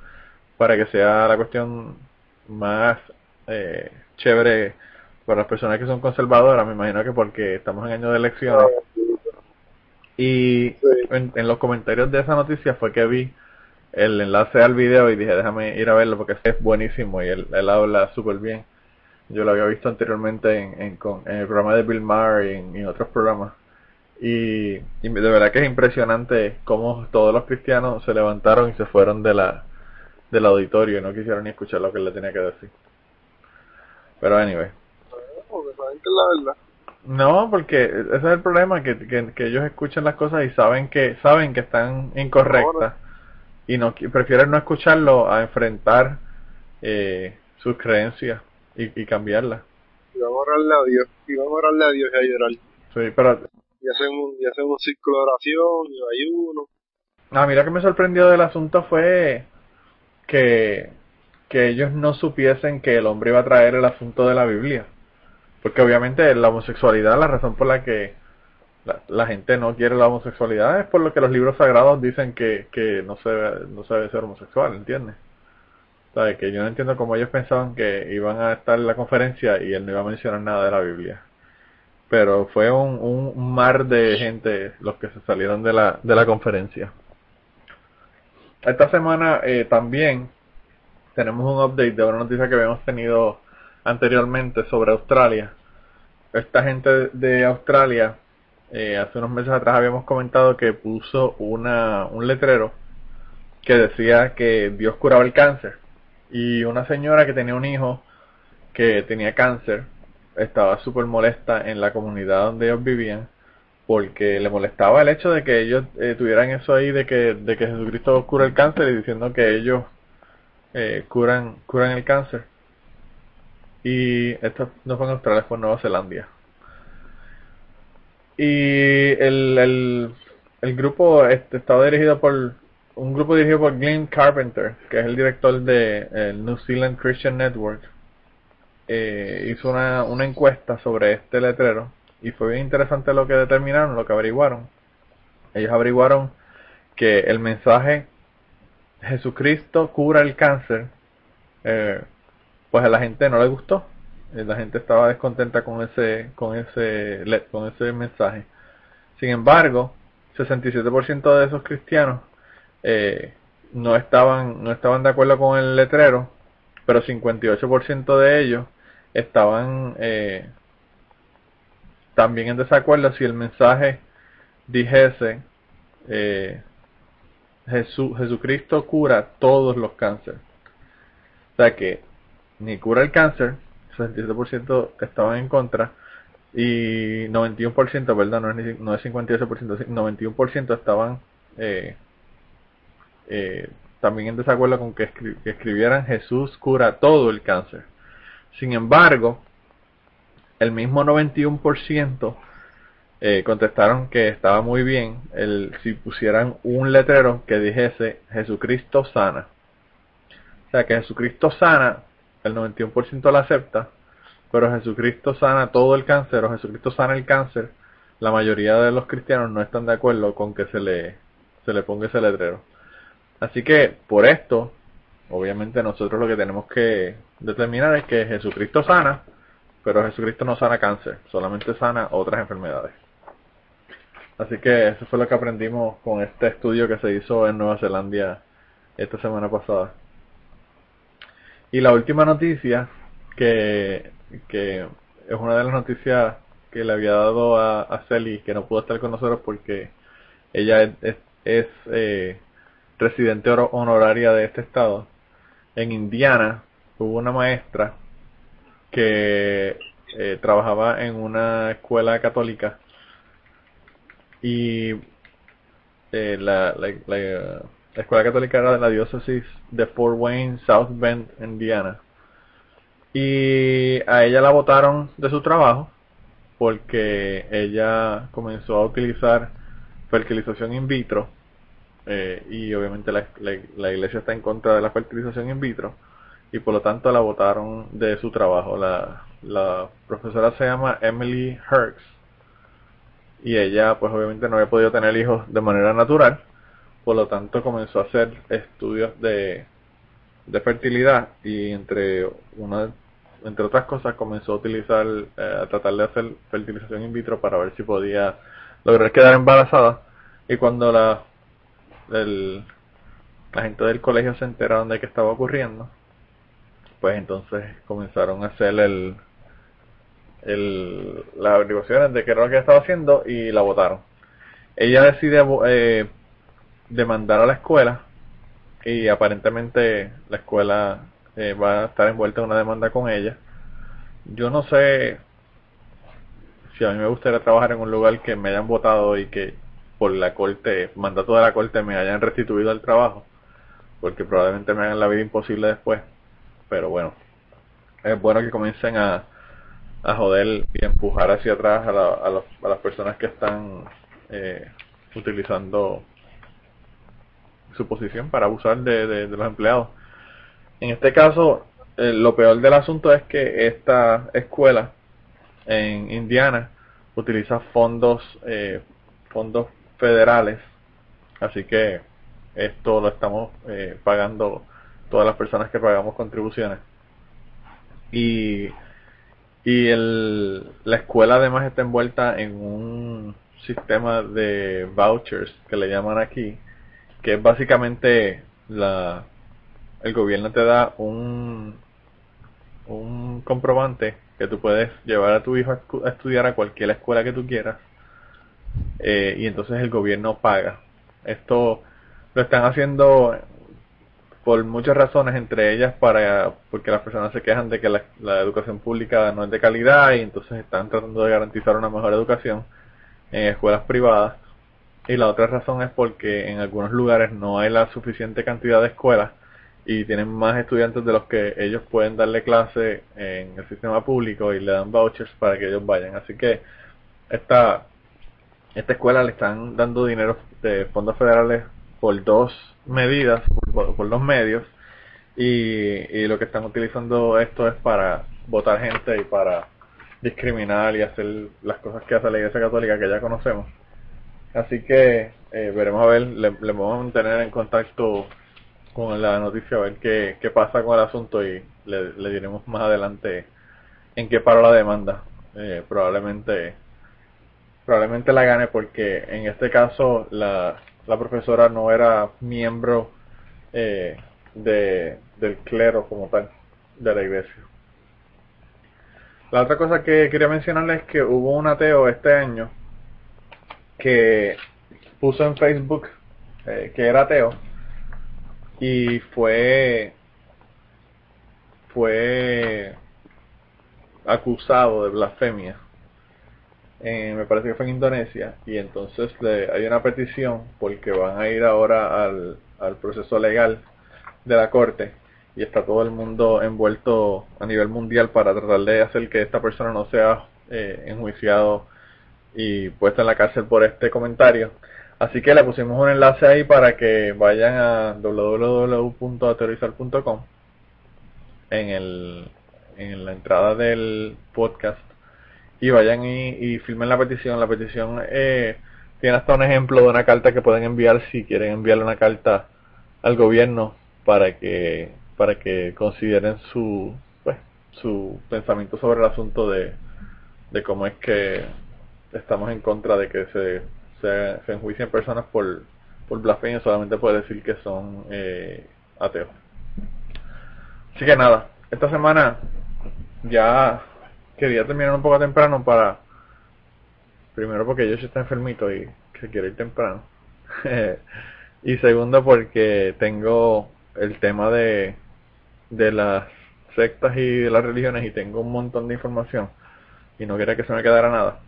para que sea la cuestión más eh, chévere para las personas que son conservadoras, me imagino que porque estamos en año de elecciones. Y en, los comentarios de esa noticia fue que vi el enlace al video y dije, déjame ir a verlo porque es buenísimo y él, habla súper bien. Yo lo había visto anteriormente en, en, en, el programa de Bill Maher y en, otros programas. Y, y, de verdad que es impresionante cómo todos los cristianos se levantaron y se fueron de la del auditorio y no quisieron ni escuchar lo que le tenía que decir. Pero anyway. No, porque ese es el problema, que, que, ellos escuchan las cosas y saben que saben que están incorrectas y no prefieren no escucharlo a enfrentar eh, sus creencias y, y cambiarlas.
Y vamos a orarle a Dios, y vamos a orarle a Dios y a llorar.
Sí, pero...
Y hacen un, y hacen un ciclo de oración y ayuno.
Ah, mira que me sorprendió del asunto fue que, que ellos no supiesen que el hombre iba a traer el asunto de la Biblia. Porque obviamente la homosexualidad, la razón por la que la, gente no quiere la homosexualidad es por lo que los libros sagrados dicen que, que no, se, no se debe ser homosexual, ¿entiendes? O que yo no entiendo cómo ellos pensaban que iban a estar en la conferencia y él no iba a mencionar nada de la Biblia. Pero fue un, un mar de gente los que se salieron de la, de la conferencia. Esta semana eh, también tenemos un update de una noticia que habíamos tenido anteriormente sobre Australia. Esta gente de Australia, eh, hace unos meses atrás habíamos comentado que puso una, un letrero que decía que Dios curaba el cáncer y una señora que tenía un hijo que tenía cáncer estaba súper molesta en la comunidad donde ellos vivían porque le molestaba el hecho de que ellos eh, tuvieran eso ahí de que, de que Jesucristo cura el cáncer y diciendo que ellos eh, curan, curan el cáncer. Y esto no fue en Australia, fue en Nueva Zelanda. Y el, el, el grupo este, estaba dirigido por un grupo dirigido por Glenn Carpenter, que es el director de el New Zealand Christian Network, eh, hizo una, una encuesta sobre este letrero y fue bien interesante lo que determinaron, lo que averiguaron. Ellos averiguaron que el mensaje Jesucristo cura el cáncer, eh, pues a la gente no le gustó. Eh, la gente estaba descontenta con ese, con ese, con ese mensaje. Sin embargo, 67% de esos cristianos eh, no estaban no estaban de acuerdo con el letrero, pero 58% de ellos estaban eh, también en desacuerdo si el mensaje dijese eh, Jesucristo cura todos los cánceres. O sea que ni cura el cáncer, 67% estaban en contra y 91%, ¿verdad? No es, no es 58%, 91% estaban eh, eh, también en desacuerdo con que, escribieran Jesús cura todo el cáncer. Sin embargo, el mismo 91% eh, contestaron que estaba muy bien el si pusieran un letrero que dijese Jesucristo sana. O sea que Jesucristo sana, el 91% lo acepta, pero Jesucristo sana todo el cáncer o Jesucristo sana el cáncer, la mayoría de los cristianos no están de acuerdo con que se le, se le ponga ese letrero. Así que por esto, obviamente nosotros lo que tenemos que determinar es que Jesucristo sana, pero Jesucristo no sana cáncer, solamente sana otras enfermedades. Así que eso fue lo que aprendimos con este estudio que se hizo en Nueva Zelanda esta semana pasada. Y la última noticia, que, que es una de las noticias que le había dado a, a que no pudo estar con nosotros porque ella es, es, eh, residente honoraria de este estado, en Indiana hubo una maestra que eh, trabajaba en una escuela católica y eh, la, la, escuela católica era de la diócesis de Fort Wayne, South Bend, Indiana. Y a ella la votaron de su trabajo porque ella comenzó a utilizar fertilización in vitro eh, y obviamente la, la, iglesia está en contra de la fertilización in vitro y por lo tanto la votaron de su trabajo. La, la profesora se llama Emily Herx y ella pues obviamente no había podido tener hijos de manera natural, por lo tanto comenzó a hacer estudios de, de fertilidad y entre una entre otras cosas comenzó a utilizar eh, a tratar de hacer fertilización in vitro para ver si podía lograr quedar embarazada y cuando la el, la gente del colegio se enteraron de que estaba ocurriendo, pues entonces comenzaron a hacer el, el, las averiguaciones de qué era lo que estaba haciendo y la votaron. Ella decide eh, demandar a la escuela y aparentemente la escuela eh, va a estar envuelta en una demanda con ella. Yo no sé si a mí me gustaría trabajar en un lugar que me hayan votado y que por la corte, mandato de la corte me hayan restituido el trabajo, porque probablemente me hagan la vida imposible después. Pero bueno, es bueno que comiencen a, a joder y empujar hacia atrás a, a, las personas que están eh, utilizando su posición para abusar de, de, los empleados. en este caso, eh, lo peor del asunto es que esta escuela en Indiana utiliza fondos eh, fondos federales así que esto lo estamos eh, pagando todas las personas que pagamos contribuciones y y el, la escuela además está envuelta en un sistema de vouchers que le llaman aquí que es básicamente la el gobierno te da un un comprobante que tú puedes llevar a tu hijo a, estudiar a cualquier escuela que tú quieras eh, y entonces el gobierno paga. Esto lo están haciendo por muchas razones, entre ellas para porque las personas se quejan de que la, la, educación pública no es de calidad y entonces están tratando de garantizar una mejor educación en escuelas privadas. Y la otra razón es porque en algunos lugares no hay la suficiente cantidad de escuelas y tienen más estudiantes de los que ellos pueden darle clase en el sistema público y le dan vouchers para que ellos vayan. Así que esta, esta escuela le están dando dinero de fondos federales por dos medidas, por, dos medios, y, y lo que están utilizando esto es para votar gente y para discriminar y hacer las cosas que hace la Iglesia Católica que ya conocemos. Así que eh, veremos a ver, le, vamos a mantener en contacto con la noticia a ver qué, qué pasa con el asunto y le, le diremos más adelante en qué paró la demanda. Eh, probablemente probablemente la gane porque en este caso la, la profesora no era miembro eh, de, del clero como tal de la iglesia. La otra cosa que quería mencionarles es que hubo un ateo este año que puso en Facebook eh, que era ateo y fue fue acusado de blasfemia me parece que fue en Indonesia y entonces hay una petición porque van a ir ahora al, al proceso legal de la corte y está todo el mundo envuelto a nivel mundial para tratar de hacer que esta persona no sea eh, enjuiciado y puesta en la cárcel por este comentario. Así que le pusimos un enlace ahí para que vayan a www.aterrizar.com en, el, en la entrada del podcast y vayan y, y filmen la petición. La petición eh, tiene hasta un ejemplo de una carta que pueden enviar si quieren enviarle una carta al gobierno para que para que consideren su pues, su pensamiento sobre el asunto de, de cómo es que estamos en contra de que se se, se enjuician personas por, por blasfemia solamente puede decir que son eh, ateos. Así que nada, esta semana ya quería terminar un poco temprano para primero porque yo está enfermito y se quiere ir temprano. [laughs] Y segundo porque tengo el tema de de las sectas y de las religiones y tengo un montón de información y no quería que se me quedara nada.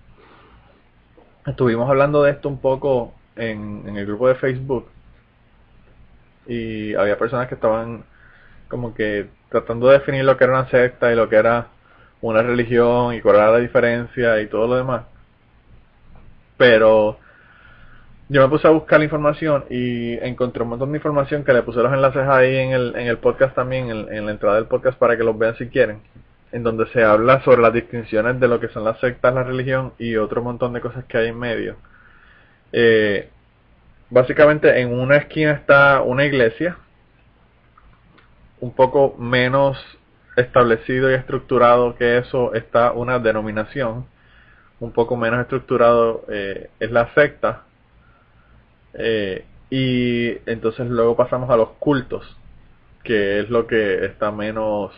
Estuvimos hablando de esto un poco en el grupo de Facebook y había personas que estaban como que tratando de definir lo que era una secta y lo que era una religión y cuál era la diferencia y todo lo demás. Pero yo me puse a buscar la información y encontré un montón de información que le puse los enlaces ahí en el, en el podcast también, en, la entrada del podcast para que los vean si quieren en donde se habla sobre las distinciones de lo que son las sectas, la religión y otro montón de cosas que hay en medio. Eh, básicamente en una esquina está una iglesia, un poco menos establecido y estructurado que eso está una denominación, un poco menos estructurado eh, es la secta, eh, y entonces luego pasamos a los cultos, que es lo que está menos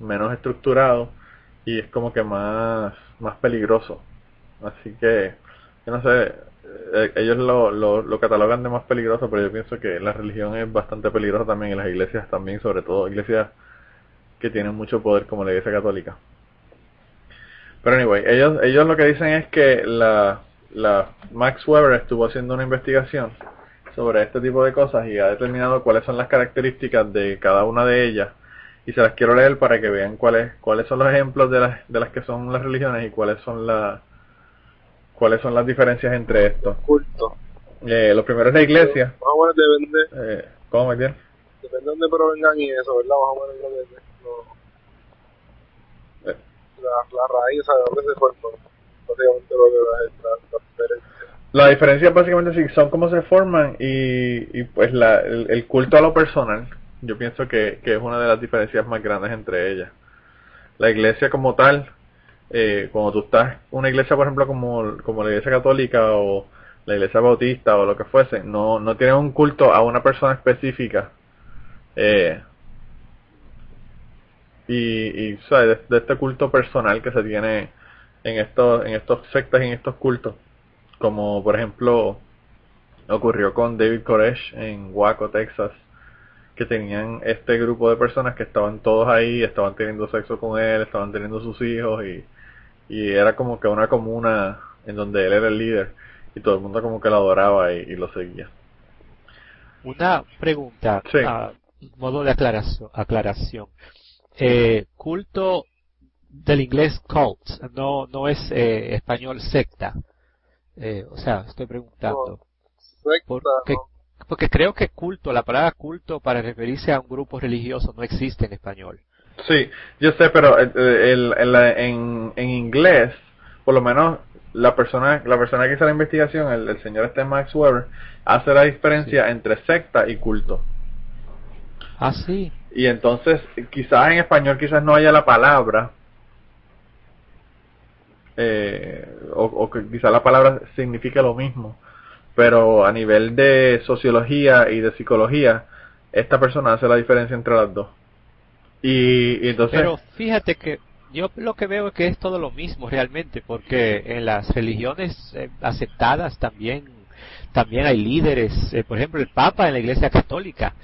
menos estructurado y es como que más, más peligroso. Así que, yo no sé, eh, ellos lo, lo, lo, catalogan de más peligroso, pero yo pienso que la religión es bastante peligrosa también, y las iglesias también, sobre todo iglesias que tienen mucho poder como la iglesia católica. Pero anyway, ellos, ellos lo que dicen es que la, la Max Weber estuvo haciendo una investigación sobre este tipo de cosas y ha determinado cuáles son las características de cada una de ellas. Y se las quiero leer para que vean cuáles cuáles son los ejemplos de las de las que son las religiones y cuáles son las cuáles son las diferencias entre estos.
Culto
eh, lo primero es la iglesia.
Ah, bueno, depende,
eh,
depende de dónde provengan y eso, ¿verdad? Más o menos lo que la, la raíz, de dónde se forman, básicamente lo que la, la, diferencia.
La diferencia básicamente sí son cómo se forman y, y pues la, el, el, culto a lo personal, yo pienso que, que es una de las diferencias más grandes entre ellas. La iglesia como tal, eh, cuando tú estás una iglesia por ejemplo como, como la iglesia católica o la iglesia bautista o lo que fuese, no, no tiene un culto a una persona específica. Eh, y, y ¿sabes? De, este culto personal que se tiene en estos, en estos sectas y en estos cultos. Como por ejemplo ocurrió con David Koresh en Waco, Texas, que tenían este grupo de personas que estaban todos ahí, estaban teniendo sexo con él, estaban teniendo sus hijos y, y era como que una comuna en donde él era el líder y todo el mundo como que lo adoraba y, lo seguía.
Una pregunta, a modo de aclaración. aclaración. Eh, culto del inglés cult, no, no es eh, español secta. Eh, o sea, estoy preguntando. porque, porque creo que culto, la palabra culto para referirse a un grupo religioso no existe en español.
Sí, yo sé, pero el, en, en inglés, por lo menos la persona la persona que hizo la investigación, el, señor este Max Weber, hace la diferencia entre secta y culto.
Ah, sí.
Y entonces, quizás en español quizás no haya la palabra, eh, o, o quizás la palabra signifique lo mismo, pero a nivel de sociología y de psicología, esta persona hace la diferencia entre las dos. Y, y entonces...
Pero fíjate que yo lo que veo es que es todo lo mismo realmente, porque en las religiones eh, aceptadas también, también hay líderes, eh, por ejemplo el Papa en la Iglesia Católica,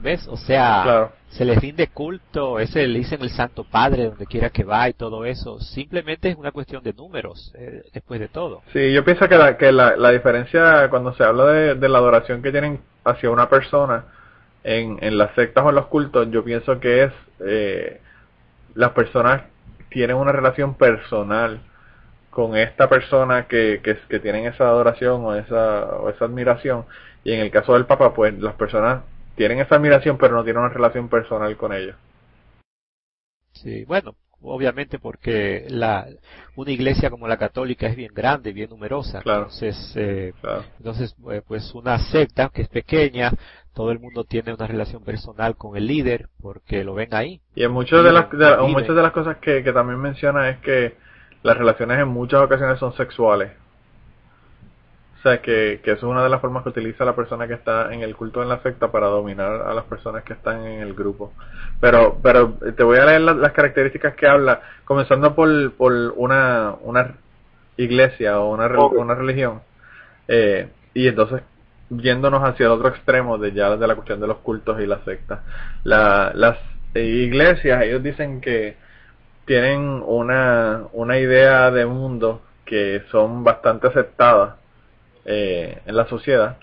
¿ves? O sea, se le rinde culto, ese le dicen el Santo Padre donde quiera que va y todo eso, simplemente es una cuestión de números, eh, después de todo.
Sí, yo pienso que la, que la, la diferencia cuando se habla de, de la adoración que tienen hacia una persona en, en las sectas o en los cultos, yo pienso que es eh, las personas tienen una relación personal con esta persona que, que, que, tienen esa adoración o esa, o esa admiración. Y en el caso del Papa, pues las personas tienen esa admiración, pero no tienen una relación personal con ellos.
Sí, bueno, obviamente porque la una iglesia como la católica es bien grande, bien numerosa.
Claro.
Entonces, eh, entonces eh, pues una secta que es pequeña, todo el mundo tiene una relación personal con el líder porque lo ven ahí.
Y en muchas de las muchas de las cosas que, que también menciona es que las relaciones en muchas ocasiones son sexuales. O sea, que, que eso es una de las formas que utiliza la persona que está en el culto en la secta para dominar a las personas que están en el grupo. Pero, pero te voy a leer las, características que habla, comenzando por, por una, una iglesia o una, una religión. Eh, y entonces yéndonos hacia el otro extremo de ya de la cuestión de los cultos y la secta. La, las iglesias, ellos dicen que tienen una, una idea de mundo que son bastante aceptadas eh, en la sociedad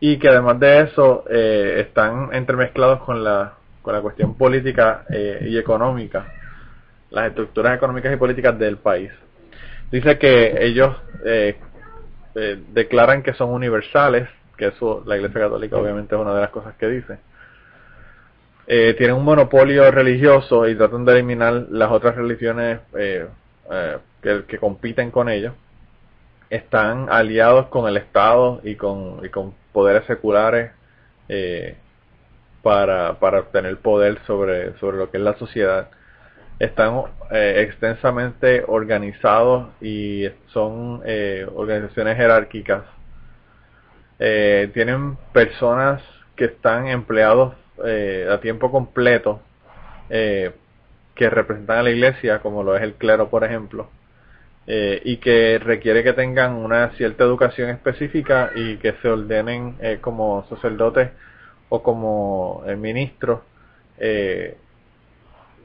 y que además de eso eh, están entremezclados con la, con la cuestión política eh, y económica, las estructuras económicas y políticas del país. Dice que ellos eh, eh, declaran que son universales, que eso la Iglesia Católica obviamente es una de las cosas que dice. Eh, tienen un monopolio religioso y tratan de eliminar las otras religiones que, compiten con ellos. Están aliados con el Estado y con, y con poderes seculares eh, para, para obtener poder sobre, lo que es la sociedad. Están eh, extensamente organizados y son eh, organizaciones jerárquicas eh, tienen personas que están empleados a tiempo completo que representan a la iglesia, como lo es el clero, por ejemplo, eh, y que requiere que tengan una cierta educación específica y que se ordenen eh, como sacerdotes o como eh, ministros, eh,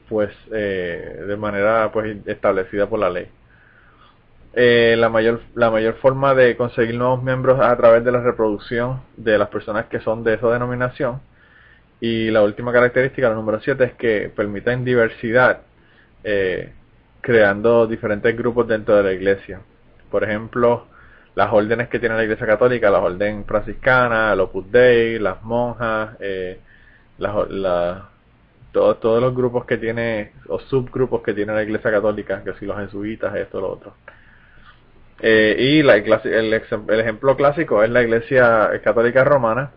pues eh, de manera pues establecida por la ley. La mayor la mayor forma de conseguir nuevos miembros a través de la reproducción de las personas que son de esa denominación y la última característica la número 7 es que permiten diversidad eh, creando diferentes grupos dentro de la iglesia por ejemplo las órdenes que tiene la iglesia católica la orden franciscana el opus dei las monjas eh, la, todos, todos los grupos que tiene, o subgrupos que tiene la Iglesia Católica, que si los jesuitas, esto, lo otro. Eh, y la, el, el ejemplo clásico es la Iglesia Católica Romana,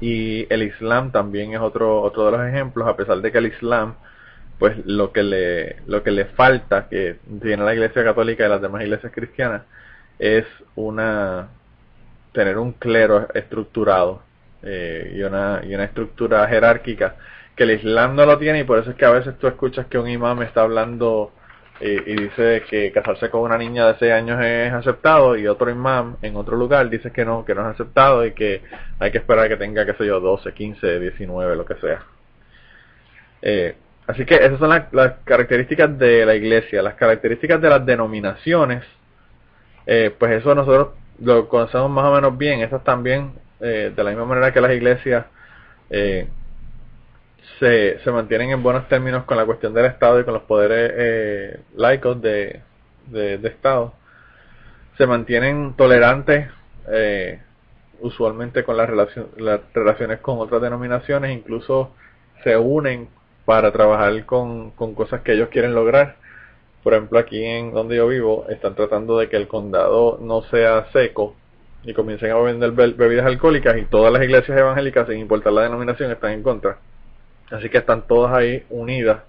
y el Islam también es otro, otro de los ejemplos, a pesar de que el Islam, pues lo que le, lo que le falta, que tiene la Iglesia Católica y las demás iglesias cristianas, es una, tener un clero estructurado eh, y, una, y una estructura jerárquica que el Islam no lo tiene y por eso es que a veces tú escuchas que un imam está hablando y, dice que casarse con una niña de 6 años es aceptado y otro imam en otro lugar dice que no, que no es aceptado y que hay que esperar que tenga, qué sé yo, 12, 15, 19, lo que sea. Eh, así que esas son las, características de la iglesia, las características de las denominaciones, eh, pues eso nosotros lo conocemos más o menos bien, esas también, eh, de la misma manera que las iglesias eh, se, se mantienen en buenos términos con la cuestión del Estado y con los poderes laicos de, de, Estado. Se mantienen tolerantes usualmente con las, las relaciones con otras denominaciones, incluso se unen para trabajar con, con cosas que ellos quieren lograr. Por ejemplo, aquí en donde yo vivo, están tratando de que el condado no sea seco y comiencen a vender bebidas alcohólicas y todas las iglesias evangélicas, sin importar la denominación, están en contra. Así que están todas ahí unidas,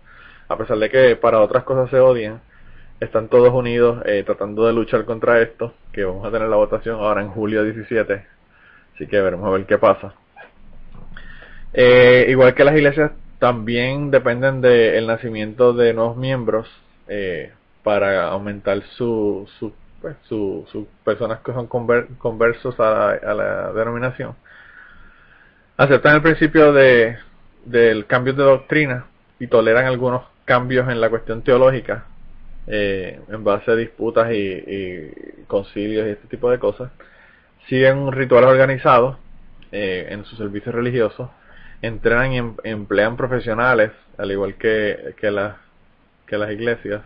a pesar de que para otras cosas se odian, están todos unidos eh, tratando de luchar contra esto, que vamos a tener la votación ahora en julio 17, así que veremos a ver qué pasa. Eh, igual que las iglesias también dependen del nacimiento de nuevos miembros eh, para aumentar su, su, pues, su, personas que son conversos a la denominación. Aceptan el principio de del cambio de doctrina y toleran algunos cambios en la cuestión teológica eh, en base a disputas y, concilios y este tipo de cosas. Siguen un ritual organizado eh, en sus servicios religiosos, entrenan y em, emplean profesionales, al igual que, que, que las iglesias,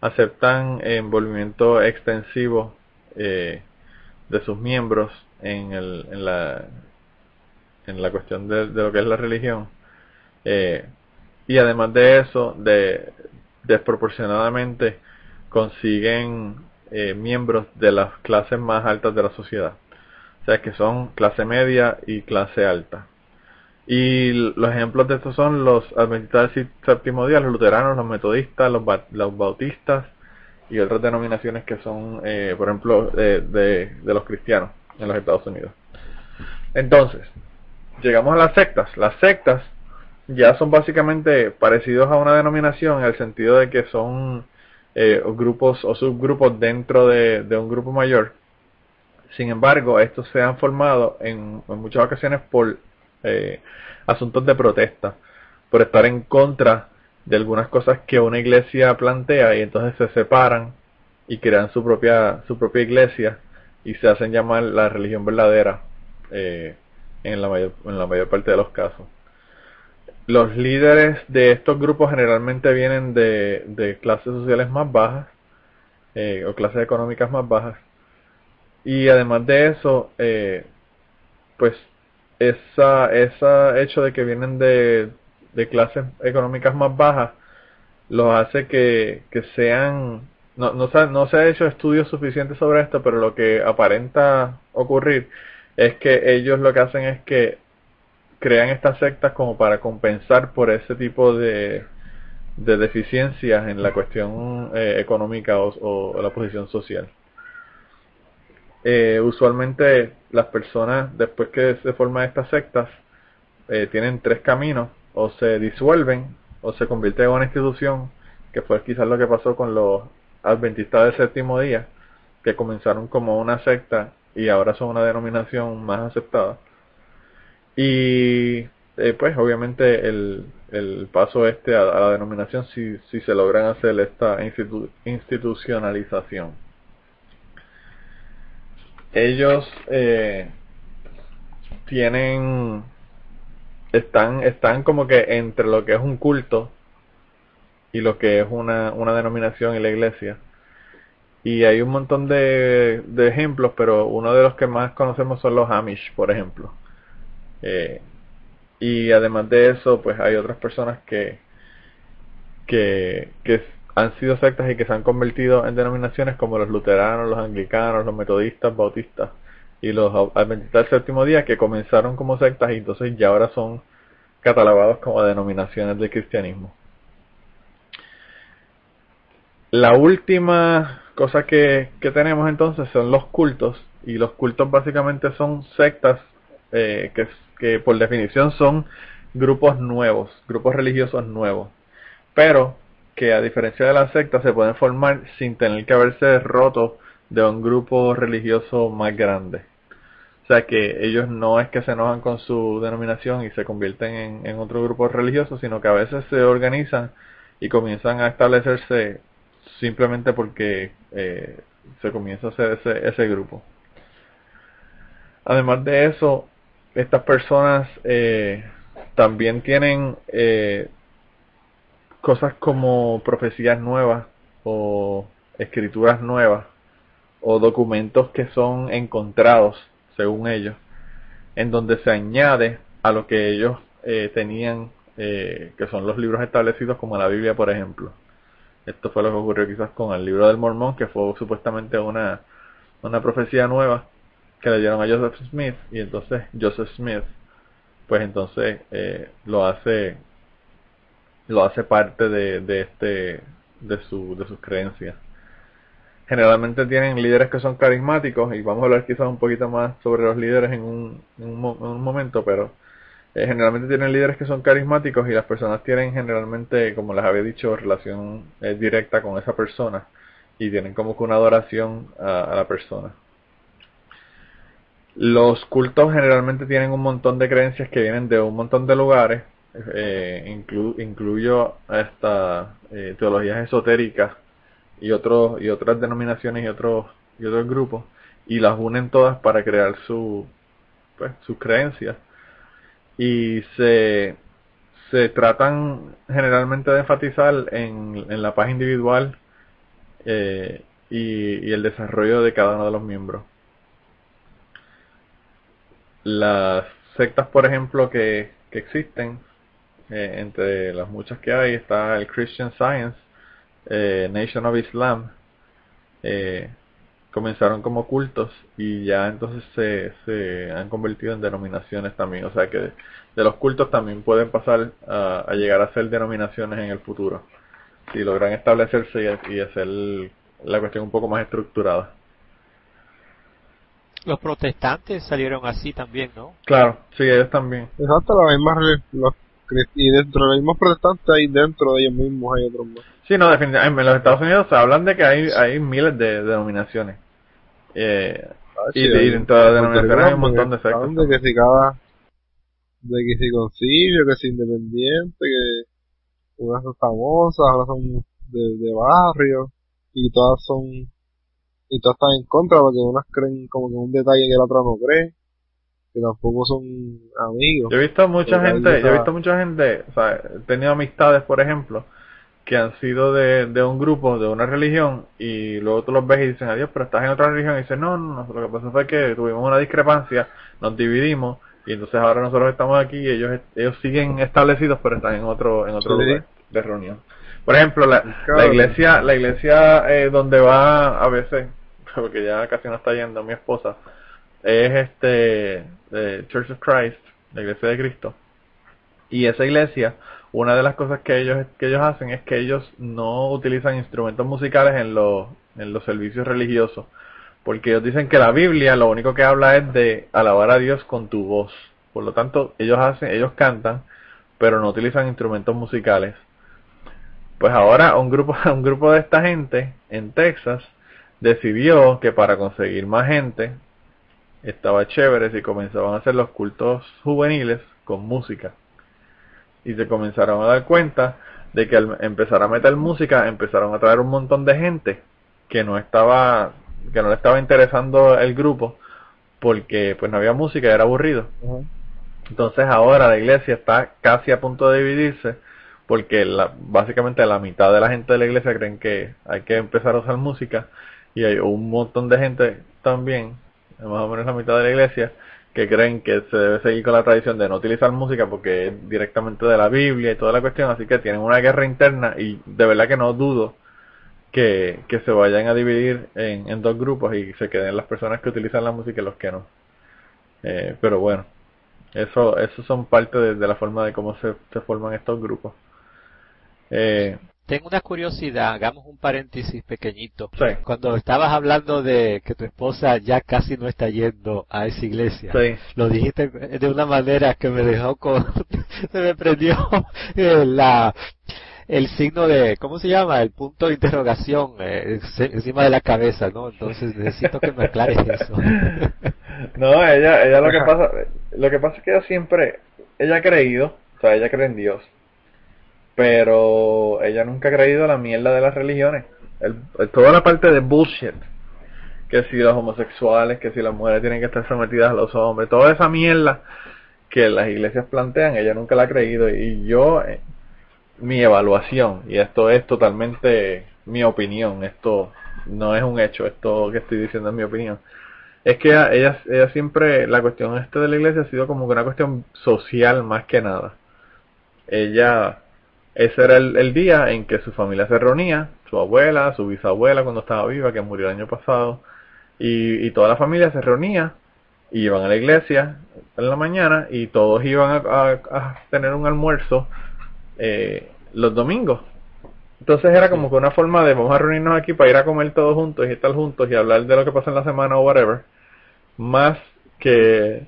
aceptan envolvimiento extensivo eh, de sus miembros en, el, en, la, en la cuestión de, lo que es la religión. Eh, y además de eso, de, desproporcionadamente consiguen eh, miembros de las clases más altas de la sociedad. O sea que son clase media y clase alta. Y los ejemplos de estos son los adventistas del séptimo día, los luteranos, los metodistas, los, los bautistas y otras denominaciones que son, eh, por ejemplo, de, de los cristianos en los Estados Unidos. Entonces, llegamos a las sectas. Las sectas ya son básicamente parecidos a una denominación en el sentido de que son eh, grupos o subgrupos dentro de, un grupo mayor. Sin embargo, estos se han formado en, muchas ocasiones por eh, asuntos de protesta, por estar en contra de algunas cosas que una iglesia plantea y entonces se separan y crean su propia su propia iglesia y se hacen llamar la religión verdadera eh, en la mayor, en la mayor parte de los casos. Los líderes de estos grupos generalmente vienen de, de clases sociales más bajas eh, o clases económicas más bajas. Y además de eso, eh, pues esa, ese hecho de que vienen de, clases económicas más bajas los hace que, que sean no, no, se, no se ha hecho estudios suficientes sobre esto, pero lo que aparenta ocurrir es que ellos lo que hacen es que crean estas sectas como para compensar por ese tipo de, de deficiencias en la cuestión eh, económica o, la posición social. Eh, usualmente las personas después que se forman estas sectas eh, tienen tres caminos o se disuelven o se convierten en una institución que fue quizás lo que pasó con los adventistas del séptimo día que comenzaron como una secta y ahora son una denominación más aceptada. Y eh, pues obviamente el, el paso este a, la denominación si, si se logran hacer esta institucionalización. Ellos eh, tienen están están como que entre lo que es un culto y lo que es una, una denominación en la iglesia y hay un montón de, de, ejemplos, pero uno de los que más conocemos son los Amish, por ejemplo. Eh, y además de eso, pues hay otras personas que, que, que han sido sectas y que se han convertido en denominaciones como los luteranos, los anglicanos, los metodistas, bautistas y los adventistas del séptimo día que comenzaron como sectas y entonces ya ahora son catalogados como denominaciones del cristianismo. La última cosa que, que tenemos entonces son los cultos y los cultos básicamente son sectas eh, que, que por definición son grupos nuevos, grupos religiosos nuevos. Pero que a diferencia de las sectas se pueden formar sin tener que haberse roto de un grupo religioso más grande. O sea que ellos no es que se enojan con su denominación y se convierten en, otro grupo religioso, sino que a veces se organizan y comienzan a establecerse simplemente porque eh, se comienza a hacer ese, ese grupo. Además de eso, estas personas eh, también tienen eh, cosas como profecías nuevas o escrituras nuevas o documentos que son encontrados según ellos en donde se añade a lo que ellos eh, tenían eh, que son los libros establecidos como la Biblia por ejemplo. Esto fue lo que ocurrió quizás con el libro del Mormón que fue supuestamente una una profecía nueva que le dieron a Joseph Smith y entonces Joseph Smith pues entonces eh, lo hace lo hace parte de, de este de su de sus creencias. Generalmente tienen líderes que son carismáticos y vamos a hablar quizás un poquito más sobre los líderes en un, en un, momento pero eh, generalmente tienen líderes que son carismáticos y las personas tienen generalmente como les había dicho relación eh, directa con esa persona y tienen como que una adoración a, la persona. Los cultos generalmente tienen un montón de creencias que vienen de un montón de lugares eh, incluyo hasta eh, teologías esotéricas y otros y otras denominaciones y otros y otros grupos y las unen todas para crear su pues sus creencias. Y se se tratan generalmente de enfatizar en, en la paz individual eh, y, y el desarrollo de cada uno de los miembros. Las sectas por ejemplo que, que existen eh, entre las muchas que hay está el Christian Science, eh, Nation of Islam, eh, comenzaron como cultos y ya entonces se, se han convertido en denominaciones también. O sea que de, los cultos también pueden pasar a, llegar a ser denominaciones en el futuro. Si logran establecerse y, hacer la cuestión un poco más estructurada.
Los protestantes salieron así también, ¿no?
Claro, sí, ellos también.
Exacto, la misma, los y dentro de los mismos protestantes hay dentro de ellos mismos hay otros más.
Sí, no, definitivamente. En los Estados Unidos se hablan de que hay, hay miles de denominaciones. Eh, ah, y, dentro de las denominaciones hay un montón de sectas.
De que si cada, de que si concilio, que si independiente, que unas son famosas, otras son de, de barrio, y todas son, y todas están en contra porque unas creen como que un detalle que la otra no cree que tampoco son amigos.
Yo he visto mucha gente, yo he visto mucha gente, o sea, he tenido amistades, por ejemplo, que han sido de, de un grupo, de una religión, y luego tú los ves y dicen, adiós, pero estás en otra religión, y dicen, no, no, no, lo que pasó fue que tuvimos una discrepancia, nos dividimos, y entonces ahora nosotros estamos aquí y ellos ellos siguen establecidos, pero están en otro en otro lugar de reunión. Por ejemplo, la, la iglesia, la iglesia eh, donde va a veces, [laughs] porque ya casi no está yendo mi esposa, es este de Church of Christ, la iglesia de Cristo. Y esa iglesia, una de las cosas que ellos que ellos hacen es que ellos no utilizan instrumentos musicales en los en los servicios religiosos, porque ellos dicen que la Biblia lo único que habla es de alabar a Dios con tu voz. Por lo tanto, ellos hacen ellos cantan, pero no utilizan instrumentos musicales. Pues ahora un grupo [laughs] un grupo de esta gente en Texas decidió que para conseguir más gente estaba chévere si comenzaban a hacer los cultos juveniles con música. Y se comenzaron a dar cuenta de que al empezar a meter música empezaron a traer un montón de gente que no estaba que no le estaba interesando el grupo porque pues no había música y era aburrido. Entonces ahora la iglesia está casi a punto de dividirse porque la, básicamente la mitad de la gente de la iglesia creen que hay que empezar a usar música y hay un montón de gente también más o menos la mitad de la iglesia, que creen que se debe seguir con la tradición de no utilizar música porque es directamente de la Biblia y toda la cuestión, así que tienen una guerra interna y de verdad que no dudo que, que se vayan a dividir en, en dos grupos y se queden las personas que utilizan la música y los que no. Eh, pero bueno, eso, eso son parte de, la forma de cómo se, se forman estos grupos.
Eh, tengo una curiosidad, hagamos un paréntesis pequeñito. Cuando estabas hablando de que tu esposa ya casi no está yendo a esa iglesia, lo dijiste de una manera que me dejó con, [laughs] se me prendió eh, la, el signo de, ¿cómo se llama? El punto de interrogación eh, encima de la cabeza, ¿no? Entonces necesito que me aclares eso. [laughs]
no, ella, ella lo que pasa, lo que pasa es que ella siempre, ella ha creído, o sea, ella cree en Dios pero ella nunca ha creído la mierda de las religiones. El, toda la parte de bullshit, que si los homosexuales, que si las mujeres tienen que estar sometidas a los hombres, toda esa mierda que las iglesias plantean, ella nunca la ha creído. Y yo, eh, mi evaluación, y esto es totalmente mi opinión, esto no es un hecho, esto que estoy diciendo es mi opinión, es que ella, ella siempre, la cuestión este de la iglesia ha sido como una cuestión social más que nada. Ella ese era el, día en que su familia se reunía, su abuela, su bisabuela cuando estaba viva, que murió el año pasado, y, toda la familia se reunía, y iban a la iglesia en la mañana y todos iban a, tener un almuerzo eh, los domingos. Entonces era como que una forma de vamos a reunirnos aquí para ir a comer todos juntos y estar juntos y hablar de lo que pasa en la semana o whatever, más que,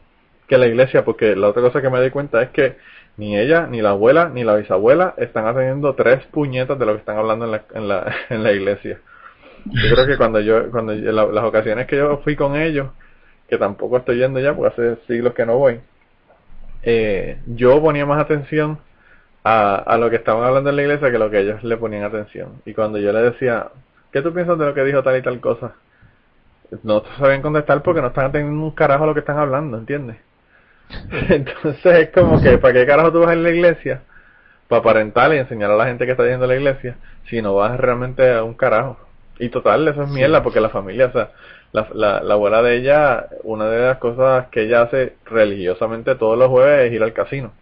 que la iglesia, porque la otra cosa que me di cuenta es que ni ella, ni la abuela, ni la bisabuela están haciendo tres puñetas de lo que están hablando en la, en la, [laughs] en la iglesia. Yo creo que cuando yo, cuando las ocasiones que yo fui con ellos, que tampoco estoy yendo ya, porque hace siglos que no voy, eh, yo ponía más atención a, a lo que estaban hablando en la iglesia que lo que ellos le ponían atención. Y cuando yo le decía, ¿qué tú piensas de lo que dijo tal y tal cosa? No sabían contestar porque no están atendiendo un carajo a lo que están hablando, ¿entiendes? [laughs] Entonces es como que, ¿para qué carajo tú vas a la iglesia? Para aparentar y enseñar a la gente que está yendo a la iglesia, si no vas realmente a un carajo. Y total, eso es mierda, porque la familia, o sea, la, la, la, abuela de ella, una de las cosas que ella hace religiosamente todos los jueves es ir al casino.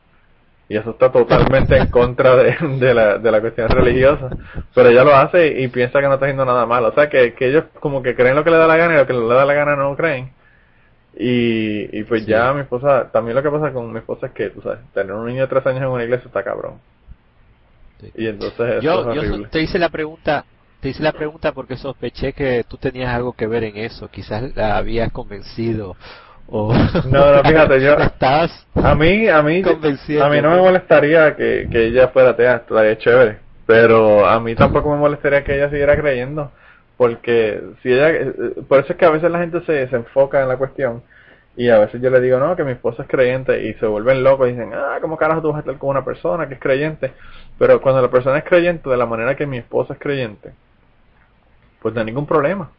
Y eso está totalmente en contra de, de, la, de la cuestión religiosa. Pero ella lo hace y, piensa que no está haciendo nada malo. O sea, que, que ellos como que creen lo que le da la gana y lo que le da la gana no lo creen. Y, y pues ya mi esposa, también lo que pasa con mi esposa es que, tú sabes, tener un niño de tres años en una iglesia está cabrón. Y entonces eso
yo,
es.
Yo te hice la pregunta, te hice la pregunta porque sospeché que tú tenías algo que ver en eso, quizás la habías convencido o
no, no, fíjate, yo [laughs] estás a mí, a mí, a mí no me molestaría que, que ella fuera atea, estaría chévere, pero a mí tampoco me molestaría que ella siguiera creyendo porque si ella, eh, por eso es que a veces la gente se, se enfoca en la cuestión y a veces yo le digo, no, que mi esposa es creyente y se vuelven locos y dicen, ah, ¿cómo carajo tú vas a estar con una persona que es creyente? Pero cuando la persona es creyente de la manera que mi esposa es creyente, pues no hay ningún problema.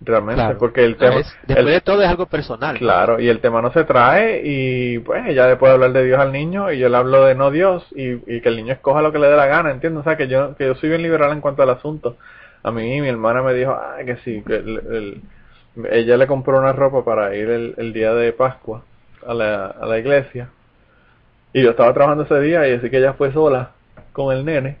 Realmente, porque el tema...
después de todo es algo personal.
Claro, y el tema no se trae y pues ella le puede hablar de Dios al niño y yo le hablo de no Dios y, y que el niño escoja lo que le dé la gana, ¿entiendes? O sea, que yo, que yo soy bien liberal en cuanto al asunto a mí mi hermana me dijo, ah, que sí, que ella le compró una ropa para ir el, día de Pascua a la, a la iglesia. Y yo estaba trabajando ese día y así que ella fue sola con el nene.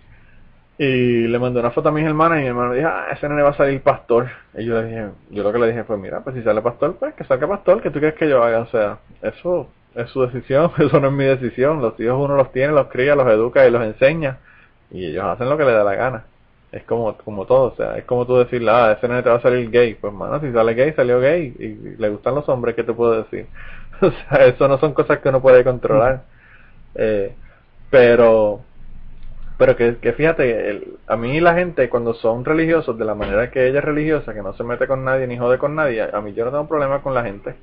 Y le mandó una foto a mis hermanas y mi hermano dijo, ah, ese nene va a salir pastor. Y yo le dije, yo lo que le dije fue, mira, pues si sale pastor, pues que salga pastor, que tú quieres que yo haga. O sea, eso es su decisión, [laughs] eso no es mi decisión. Los hijos uno los tiene, los cría, los educa y los enseña. Y ellos hacen lo que les da la gana es como, como todo, o sea, es como tú decir, ah, ese nene te va a salir gay, pues mano, si sale gay, salió gay, y le gustan los hombres, ¿qué te puedo decir? [laughs] o sea, eso no son cosas que uno puede controlar. Eh, pero, pero que, que fíjate, a mí la gente cuando son religiosos de la manera que ella es religiosa, que no se mete con nadie ni jode con nadie, a mí yo no tengo problema con la gente.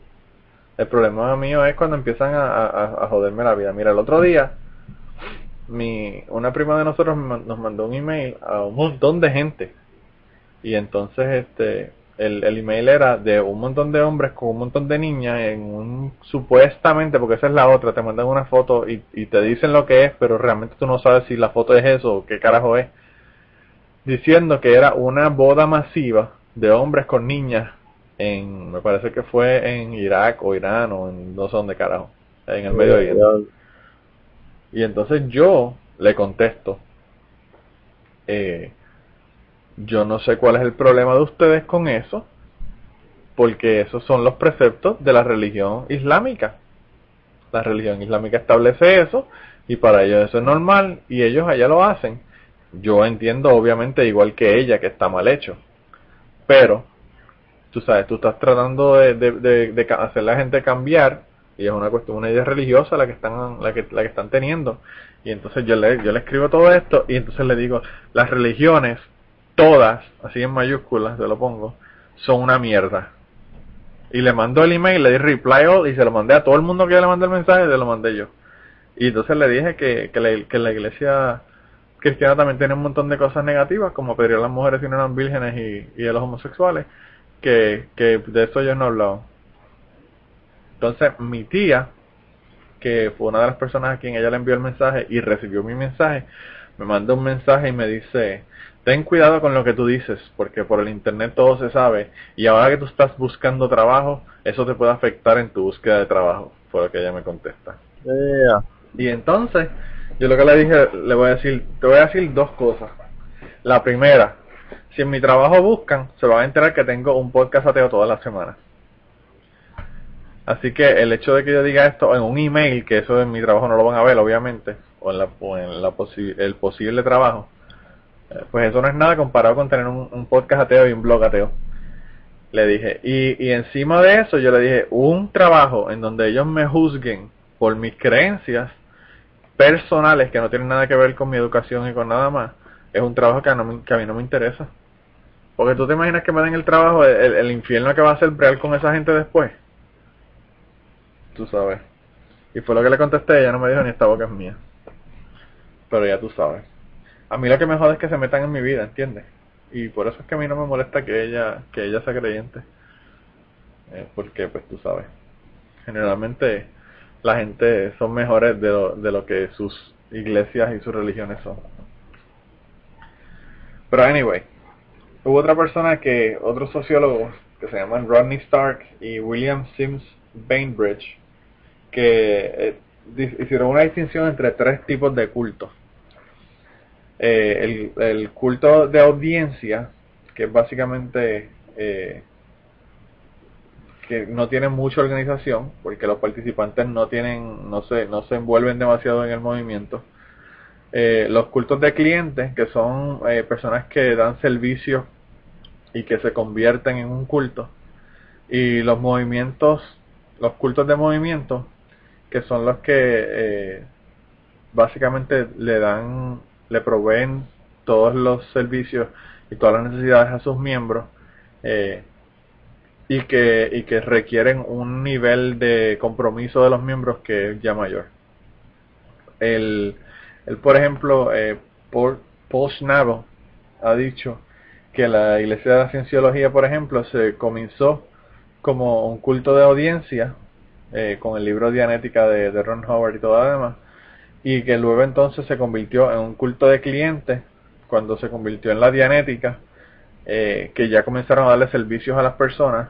El problema mío es cuando empiezan a, a, a joderme la vida. Mira, el otro día, mi, una prima de nosotros nos mandó un email a un montón de gente. Y entonces este el, el email era de un montón de hombres con un montón de niñas en un supuestamente, porque esa es la otra, te mandan una foto y, y te dicen lo que es, pero realmente tú no sabes si la foto es eso o qué carajo es. Diciendo que era una boda masiva de hombres con niñas en, me parece que fue en Irak o Irán o en no sé dónde carajo, en el Medio Oriente. Y entonces yo le contesto, eh, yo no sé cuál es el problema de ustedes con eso, porque esos son los preceptos de la religión islámica. La religión islámica establece eso y para ellos eso es normal y ellos allá lo hacen. Yo entiendo obviamente igual que ella que está mal hecho, pero tú sabes, tú estás tratando de, hacer la gente cambiar y es una cuestión, una idea religiosa la que están, la que, la que están teniendo. Y entonces yo le, yo le escribo todo esto y entonces le digo, las religiones, todas, así en mayúsculas, te lo pongo, son una mierda. Y le mando el email, le di reply all y se lo mandé a todo el mundo que le mandé el mensaje, se lo mandé yo. Y entonces le dije que, que, la, que la iglesia cristiana también tiene un montón de cosas negativas, como pedir a las mujeres si no eran vírgenes y, y a los homosexuales, que, que de eso yo no hablado. Entonces mi tía, que fue una de las personas a quien ella le envió el mensaje y recibió mi mensaje, me manda un mensaje y me dice, ten cuidado con lo que tú dices, porque por el internet todo se sabe y ahora que tú estás buscando trabajo, eso te puede afectar en tu búsqueda de trabajo, fue lo que ella me contesta. Y entonces, yo lo que le dije, le voy a decir, te voy a decir dos cosas. La primera, si en mi trabajo buscan, se van a enterar que tengo un podcast ateo todas las semanas. Así que el hecho de que yo diga esto en un email, que eso en mi trabajo no lo van a ver, obviamente, o en, la, la el posible trabajo, eh, pues eso no es nada comparado con tener un, podcast ateo y un blog ateo. Le dije, y, y encima de eso yo le dije, un trabajo en donde ellos me juzguen por mis creencias personales que no tienen nada que ver con mi educación y con nada más, es un trabajo que a, que a mí no me interesa. Porque tú te imaginas que me den el trabajo, el, el infierno que va a ser real con esa gente después tú sabes. Y fue lo que le contesté, ella no me dijo ni esta boca es mía. Pero ya tú sabes. A mí lo que me jode es que se metan en mi vida, ¿entiendes? Y por eso es que a mí no me molesta que ella, que ella sea creyente. Eh, porque, pues tú sabes, generalmente la gente son mejores de lo, de lo que sus iglesias y sus religiones son. Pero anyway, hubo otra persona que, otros sociólogos que se llaman Rodney Stark y William Sims Bainbridge, que eh, hicieron una distinción entre tres tipos de cultos. Eh, el, culto de audiencia, que es básicamente eh, que no tiene mucha organización, porque los participantes no tienen, no se, no se envuelven demasiado en el movimiento. los cultos de clientes, que son personas que dan servicios y que se convierten en un culto. Y los movimientos, los cultos de movimiento, que son los que eh, básicamente le dan, le proveen todos los servicios y todas las necesidades a sus miembros eh, y que y que requieren un nivel de compromiso de los miembros que es ya mayor. El, el por ejemplo, eh, Paul, Paul ha dicho que la Iglesia de la Cienciología, por ejemplo, se comenzó como un culto de audiencia eh, con el libro Dianética de, Ron Howard y todo lo demás, y que luego entonces se convirtió en un culto de clientes cuando se convirtió en la Dianética, eh, que ya comenzaron a darle servicios a las personas,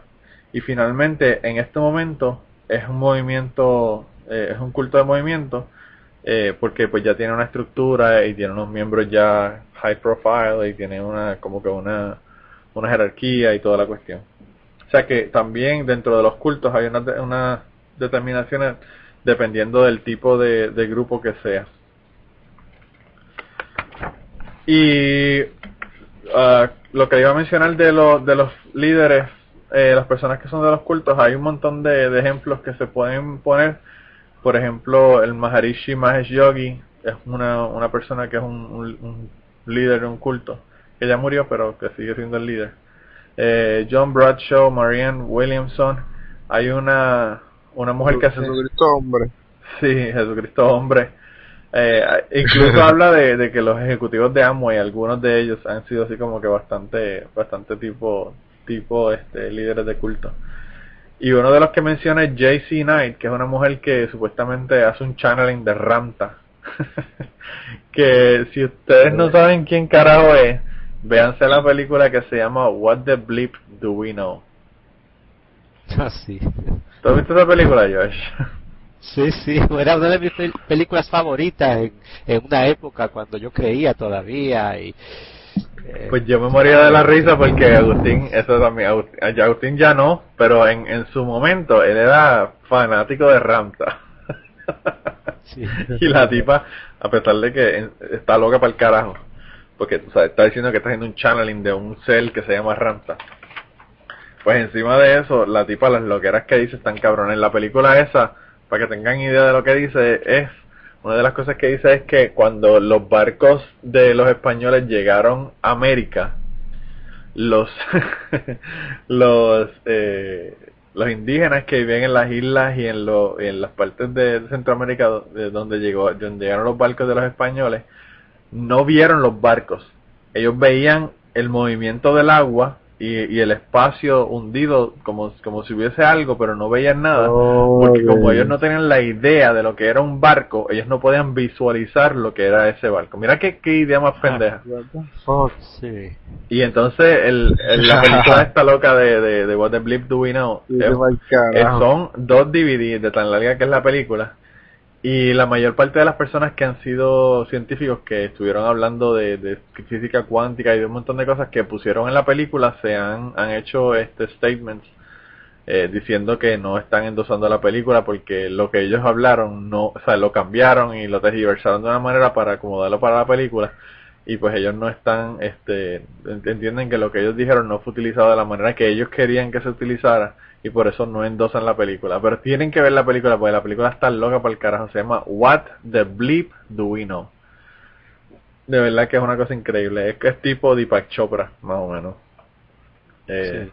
y finalmente en este momento es un movimiento, eh, es un culto de movimiento, porque pues ya tiene una estructura y tiene unos miembros ya high profile y tiene una como que una, una jerarquía y toda la cuestión. O sea que también dentro de los cultos hay una, una determinaciones dependiendo del tipo de, grupo que sea. Y uh, lo que iba a mencionar de, los de los líderes, eh, las personas que son de los cultos, hay un montón de, ejemplos que se pueden poner. Por ejemplo, el Maharishi Mahesh Yogi es una, una persona que es un, líder de un culto, que ya murió, pero que sigue siendo el líder. Eh, John Bradshaw, Marianne Williamson, hay una una mujer que hace...
Jesucristo hombre.
Sí, Jesucristo hombre. Eh, incluso [laughs] habla de, que los ejecutivos de Amway, algunos de ellos han sido así como que bastante, bastante tipo, tipo este, líderes de culto. Y uno de los que menciona es JC Knight, que es una mujer que supuestamente hace un channeling de Ramta. [laughs] que si ustedes no saben quién carajo es, véanse la película que se llama What the Bleep Do We Know [laughs]
sí.
¿Tú has visto esa película, Josh?
Sí, sí, [laughs] era una de mis películas favoritas en, una época cuando yo creía todavía y
eh, pues yo me moría de la risa porque Agustín, eso también, Agustín, ya no, pero en, en su momento él era fanático de Ramta. [laughs] y la tipa, a pesar de que está loca para el carajo, porque está diciendo que está haciendo un channeling de un cel que se llama Ramta. Pues encima de eso, la tipa, las loqueras que dice están cabrones. La película esa, para que tengan idea de lo que dice, es una de las cosas que dice es que cuando los barcos de los españoles llegaron a América, los [laughs] los eh, los indígenas que viven en las islas y en, lo, en las partes de Centroamérica de donde llegó donde llegaron los barcos de los españoles no vieron los barcos ellos veían el movimiento del agua y, el espacio hundido como, como si hubiese algo, pero no veían nada, porque como ellos no tenían la idea de lo que era un barco, ellos no podían visualizar lo que era ese barco. Mira qué, qué idea más ah, pendeja. Y entonces el, la película [laughs] esta loca de, de, de What the Blip Do We Know son dos DVDs de tan larga que es la película y la mayor parte de las personas que han sido científicos que estuvieron hablando de, física cuántica y de un montón de cosas que pusieron en la película se han, han hecho este statements eh, diciendo que no están endosando la película porque lo que ellos hablaron no, o sea, lo cambiaron y lo tergiversaron de una manera para acomodarlo para la película. Y pues ellos no están, este, entienden que lo que ellos dijeron no fue utilizado de la manera que ellos querían que se utilizara y por eso no endosan la película. Pero tienen que ver la película porque la película está loca para el carajo. Se llama What the Bleep Do We Know. De verdad que es una cosa increíble. Es que es tipo Deepak Chopra, más o menos. Eh,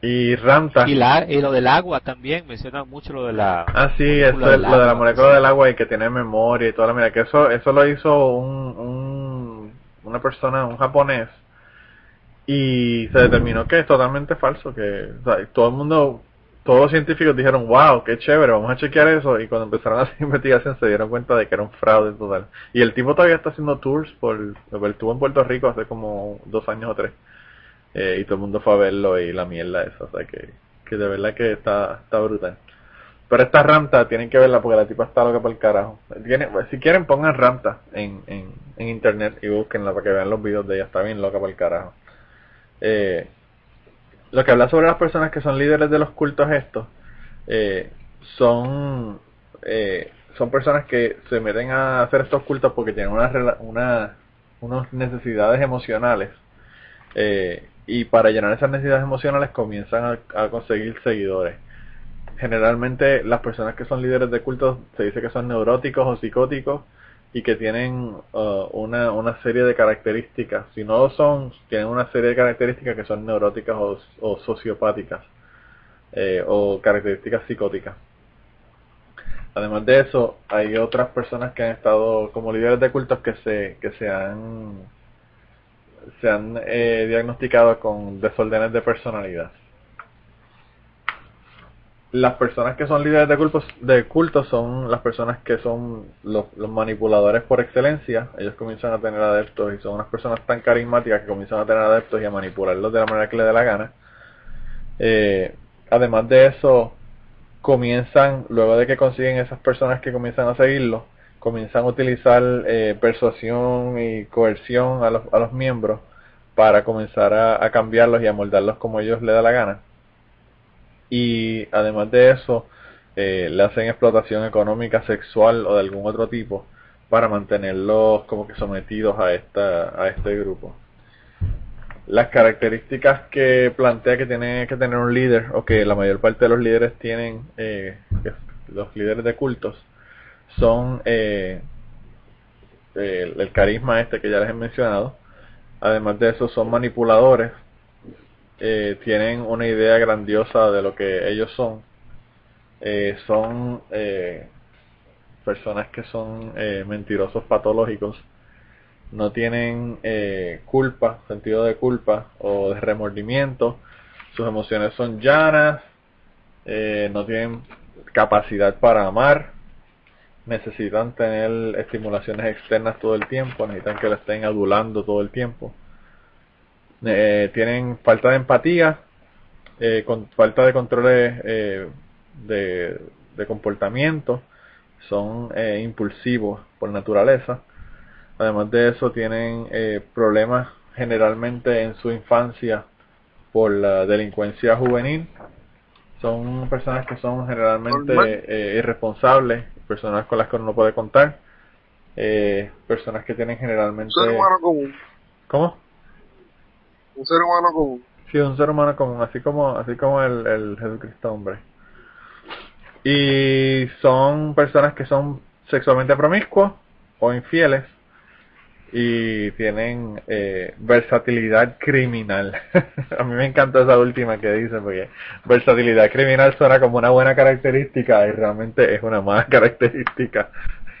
Y Ramta.
Y, la, y lo del agua también, menciona mucho lo de la.
Ah, sí, eso es lo de la molécula del agua y que tiene memoria y toda la. Mira, que eso, eso lo hizo un, un, una persona, un japonés y se determinó que es totalmente falso, que todo el mundo, todos los científicos dijeron, wow, qué chévere, vamos a chequear eso, y cuando empezaron a hacer [laughs] investigación se dieron cuenta de que era un fraude total. Y el tipo todavía está haciendo tours, por, estuvo en Puerto Rico hace como dos años o tres, eh, y todo el mundo fue a verlo y la mierda esa, o sea que, que de verdad que está, está brutal. Pero esta Ramta tienen que verla porque la tipa está loca por el carajo. si quieren pongan Ramta en, en, en internet y búsquenla para que vean los videos de ella, está bien loca por el carajo. Eh, lo que habla sobre las personas que son líderes de los cultos estos eh, son eh, son personas que se meten a hacer estos cultos porque tienen una, una unas necesidades emocionales eh, y para llenar esas necesidades emocionales comienzan a conseguir seguidores. Generalmente las personas que son líderes de cultos se dice que son neuróticos o psicóticos y que tienen uh, una, una serie de características, si no lo son, tienen una serie de características que son neuróticas o, sociopáticas eh, o características psicóticas. Además de eso, hay otras personas que han estado como líderes de cultos que se, que se han, se han eh, diagnosticado con desórdenes de personalidad las personas que son líderes de cultos, de culto son las personas que son los, manipuladores por excelencia. Ellos comienzan a tener adeptos y son unas personas tan carismáticas que comienzan a tener adeptos y a manipularlos de la manera que les dé la gana. Eh, además de eso, comienzan, luego de que consiguen esas personas que comienzan a seguirlos, comienzan a utilizar eh, persuasión y coerción a los, a los miembros para comenzar a, a cambiarlos y a moldarlos como ellos les da la gana y además de eso eh, le hacen explotación económica, sexual o de algún otro tipo para mantenerlos como que sometidos a esta a este grupo. Las características que plantea que tiene que tener un líder o que la mayor parte de los líderes tienen, eh, los líderes de cultos, son eh, el carisma este que ya les he mencionado. Además de eso son manipuladores, eh, tienen una idea grandiosa de lo que ellos son. Eh, son eh, personas que son mentirosos patológicos. No tienen culpa, sentido de culpa o de remordimiento. Sus emociones son llanas. no tienen capacidad para amar. Necesitan tener estimulaciones externas todo el tiempo. Necesitan que lo estén adulando todo el tiempo eh, tienen falta de empatía eh, con falta de controles eh, de, de, comportamiento, son eh, impulsivos por naturaleza. Además de eso, tienen problemas generalmente en su infancia por la delincuencia juvenil. Son personas que son generalmente irresponsables, personas con las que uno no puede contar, personas que tienen generalmente... ¿Cómo?
Un ser humano común.
Sí, un ser humano común, así como, así como el, el Jesucristo hombre. Y son personas que son sexualmente promiscuos o infieles y tienen eh, versatilidad criminal. [laughs] a mí me encanta esa última que dice porque versatilidad criminal suena como una buena característica y realmente es una mala [laughs] característica. [laughs]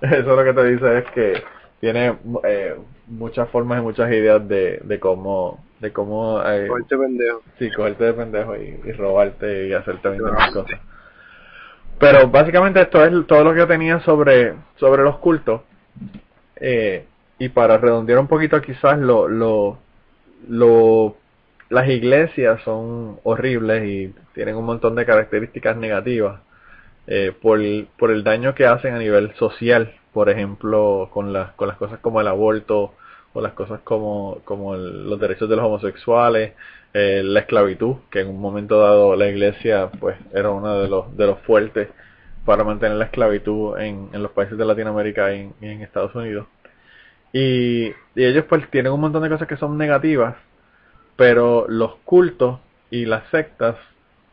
Eso lo que te dice es que tiene eh, muchas formas y muchas ideas de, de cómo de cómo
eh, cogerte pendejo.
sí cogerte de pendejo y, robarte y hacerte muchas cosas. Pero básicamente esto es todo lo que yo tenía sobre sobre los cultos. Eh, y para redondear un poquito quizás lo lo lo las iglesias son horribles y tienen un montón de características negativas eh, por, por el daño que hacen a nivel social por ejemplo con las con las cosas como el aborto o las cosas como, como los derechos de los homosexuales, eh, la esclavitud, que en un momento dado la iglesia pues era uno de los, de los fuertes para mantener la esclavitud en, en los países de Latinoamérica y en, Estados Unidos. Y, y, ellos pues tienen un montón de cosas que son negativas, pero los cultos y las sectas,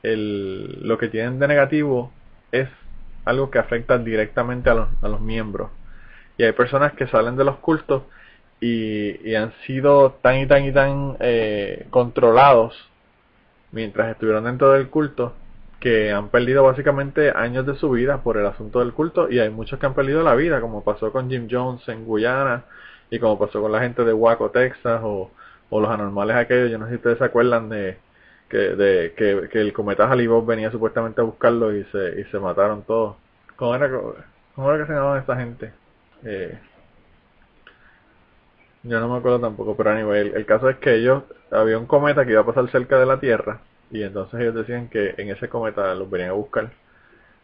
el, lo que tienen de negativo es algo que afecta directamente a los, a los miembros. Y hay personas que salen de los cultos y, han sido tan y tan y tan eh, controlados mientras estuvieron dentro del culto que han perdido básicamente años de su vida por el asunto del culto y hay muchos que han perdido la vida como pasó con Jim Jones en Guyana y como pasó con la gente de Waco, Texas o, los anormales aquellos, yo no sé si ustedes se acuerdan de que, de, que, que el cometa Halibut venía supuestamente a buscarlo y se, y se mataron todos. ¿Cómo era, cómo era que se llamaban esta gente? Eh, yo no me acuerdo tampoco, pero anyway, el, caso es que ellos, había un cometa que iba a pasar cerca de la Tierra y entonces ellos decían que en ese cometa los venían a buscar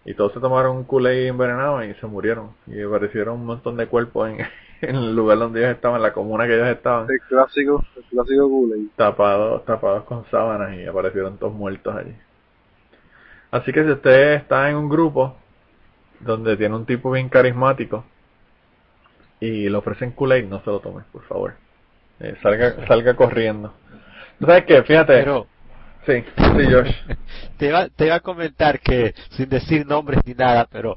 y todos se tomaron un Kool-Aid envenenado y se murieron y aparecieron un montón de cuerpos en, el lugar donde ellos estaban, en la comuna que ellos estaban.
El clásico, el clásico Kool-Aid.
Tapados, tapados con sábanas y aparecieron todos muertos allí. Así que si usted está en un grupo donde tiene un tipo bien carismático y le ofrecen Kool-Aid, no se lo tome, por favor. Eh, salga, salga corriendo. ¿Tú sabes qué? Fíjate.
Pero,
sí, sí, Josh. [laughs]
te, iba, te iba a comentar que, sin decir nombres ni nada, pero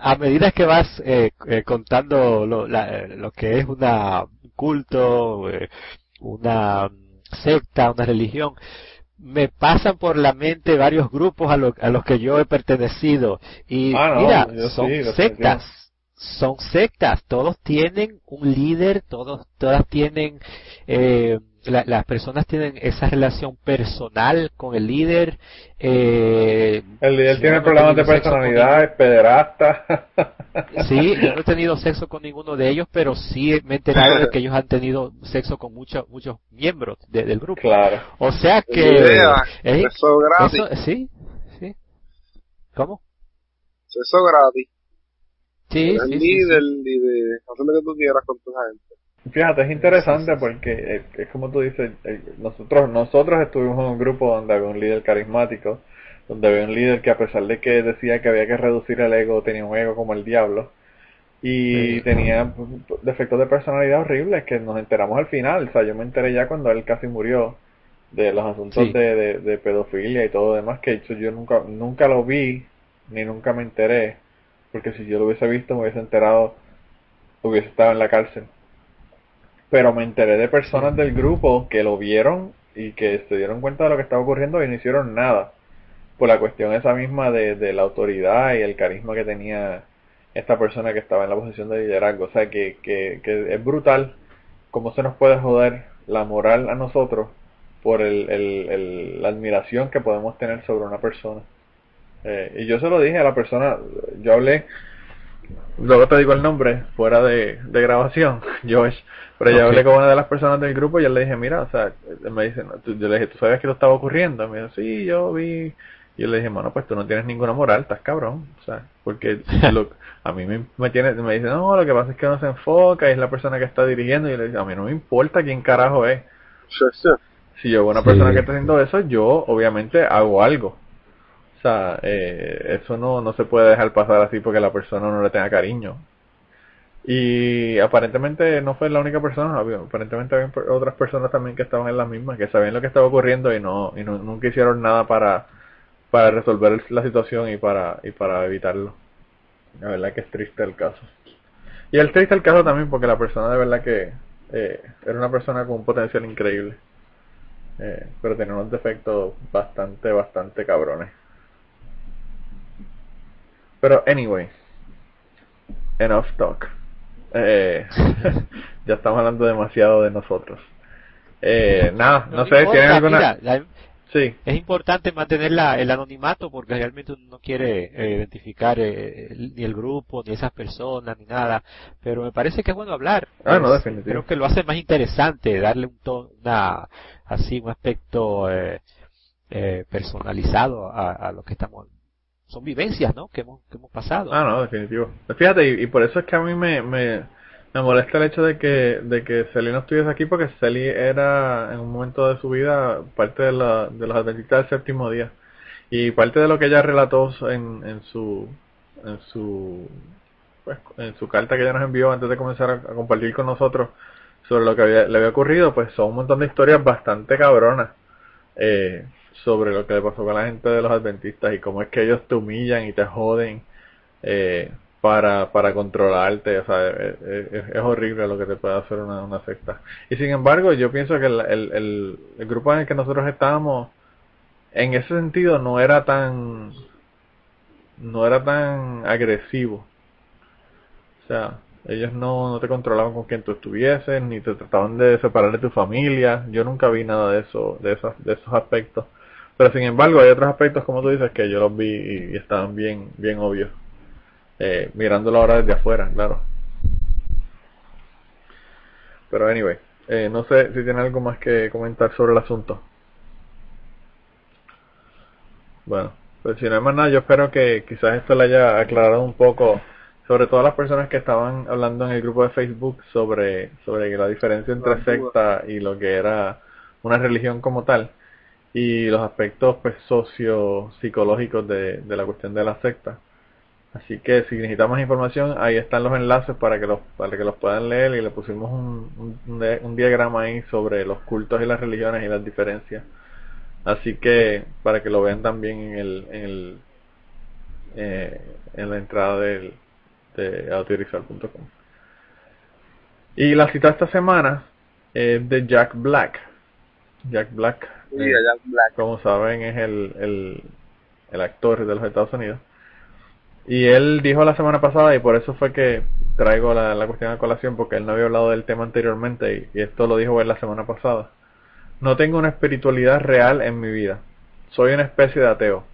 a medida que vas eh, eh contando lo, la, lo que es una culto, eh, una secta, una religión, me pasan por la mente varios grupos a, a los que yo he pertenecido. Y ah, mira, son sectas son sectas, todos tienen un líder, todos, todas tienen, eh, las personas tienen esa relación personal con el líder. Eh,
el líder tiene problemas de personalidad, es pederasta. [laughs]
Sí, yo no he tenido sexo con ninguno de ellos, pero sí me he enterado de que ellos han tenido sexo con muchos muchos miembros del grupo.
Claro.
O sea que...
Sexo gratis.
sí, sí. ¿Cómo?
Sexo gratis.
Sí,
sí, sí, de hacer lo que tú quieras con tu gente.
Fíjate, es interesante porque es, como tú dices, nosotros nosotros estuvimos en un grupo donde había un líder carismático, donde había un líder que a pesar de que decía que había que reducir el ego, tenía un ego como el diablo y tenía defectos de personalidad horribles que nos enteramos al final, o sea, yo me enteré ya cuando él casi murió de los asuntos de, de, pedofilia y todo lo demás que hecho yo nunca nunca lo vi ni nunca me enteré porque si yo lo hubiese visto me hubiese enterado, hubiese estado en la cárcel. Pero me enteré de personas del grupo que lo vieron y que se dieron cuenta de lo que estaba ocurriendo y no hicieron nada. Por la cuestión esa misma de, la autoridad y el carisma que tenía esta persona que estaba en la posición de liderazgo. O sea, que, que, es brutal cómo se nos puede joder la moral a nosotros por el, el, la admiración que podemos tener sobre una persona. Eh, y yo se lo dije a la persona, yo hablé luego te digo el nombre, fuera de, de grabación, [laughs] Josh. Pero ya hablé con una de las personas del grupo y yo le dije, mira, o sea, me dice, yo le dije, ¿tú sabes que esto estaba ocurriendo? Me dijo, sí, yo vi. Y yo le dije, bueno, pues tú no tienes ninguna moral, estás cabrón. O sea, porque [laughs] lo, a mí me, me, tiene, me dice, no, lo que pasa es que no se enfoca y es la persona que está dirigiendo. Y yo le dije, a mí no me importa quién carajo es. Si yo veo una persona que está haciendo eso, yo obviamente hago algo. O sea, eh, eso no, no se puede dejar pasar así porque la persona no le tenga cariño. Y aparentemente no fue la única persona, aparentemente había otras personas también que estaban en la misma, que sabían lo que estaba ocurriendo y no, y no, nunca hicieron nada para, para resolver la situación y para, y para evitarlo. La verdad que es triste el caso. Y es triste el caso también porque la persona de verdad que eh, era una persona con un potencial increíble. Eh, pero tenía unos defectos bastante, bastante cabrones. Pero anyway, enough talk. Eh, [laughs] ya estamos hablando demasiado de nosotros. Eh, nada, no, sé, si ¿tienen alguna...?
sí. Es importante mantener la, el anonimato porque realmente uno no quiere eh, identificar eh, ni el grupo, ni esas personas, ni nada. Pero me parece que es bueno hablar.
Ah, no.
Creo que lo hace más interesante, darle un tono, una, así, un aspecto eh, eh, personalizado a, a lo que estamos son vivencias, ¿no? Que hemos, que hemos pasado.
Ah, no, definitivo. Fíjate, y, por eso es que a mí me, me, me, molesta el hecho de que, de que Celi no estuviese aquí, porque Celi era en un momento de su vida parte de, la, de los adventistas del séptimo día. Y parte de lo que ella relató en, en su, en su, pues, en su carta que ella nos envió antes de comenzar a, compartir con nosotros sobre lo que le había ocurrido, pues son un montón de historias bastante cabronas. Eh, sobre lo que le pasó con la gente de los adventistas y cómo es que ellos te humillan y te joden eh, para, para controlarte. O sea, es, horrible lo que te puede hacer una, una secta. Y sin embargo, yo pienso que el, el, el, grupo en el que nosotros estábamos, en ese sentido, no era tan no era tan agresivo. O sea, ellos no, no te controlaban con quien tú estuvieses, ni te trataban de separar de tu familia. Yo nunca vi nada de eso, de esos, de esos aspectos. Pero sin embargo hay otros aspectos como tú dices que yo los vi y, estaban bien, bien obvios. Eh, mirándolo ahora desde afuera, claro. Pero anyway, eh, no sé si tiene algo más que comentar sobre el asunto. Bueno, pues si no hay más nada, yo espero que quizás esto le haya aclarado un poco, sobre todo a las personas que estaban hablando en el grupo de Facebook sobre, sobre la diferencia entre secta y lo que era una religión como tal y los aspectos pues socio psicológicos de, de la cuestión de la secta. Así que si necesitan más información ahí están los enlaces para que los para que los puedan leer y le pusimos un, un, diagrama ahí sobre los cultos y las religiones y las diferencias. Así que para que lo vean también en el en el eh, en la entrada del, de autorizar.com y la cita esta semana es de Jack Black. Jack Black como saben, es el, el, el actor de los Estados Unidos. Y él dijo la semana pasada, y por eso fue que traigo la, la cuestión a colación, porque él no había hablado del tema anteriormente, y, esto lo dijo él la semana pasada. No tengo una espiritualidad real en mi vida. Soy una especie de ateo.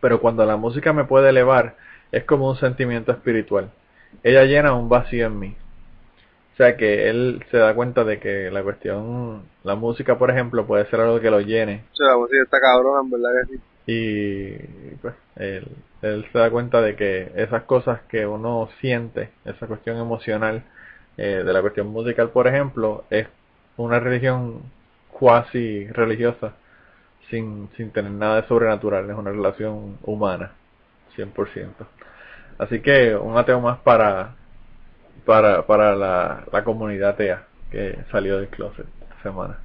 Pero cuando la música me puede elevar, es como un sentimiento espiritual. Ella llena un vacío en mí. O sea que él se da cuenta de que la cuestión, la música por ejemplo, puede ser algo que lo llene.
O sea, la música está cabrona, en verdad que sí.
Y pues él, él se da cuenta de que esas cosas que uno siente, esa cuestión emocional eh, de la cuestión musical por ejemplo, es una religión cuasi religiosa sin, sin tener nada de sobrenatural, es una relación humana, 100%. Así que un ateo más para para, para la, la comunidad TEA que salió del closet esta semana.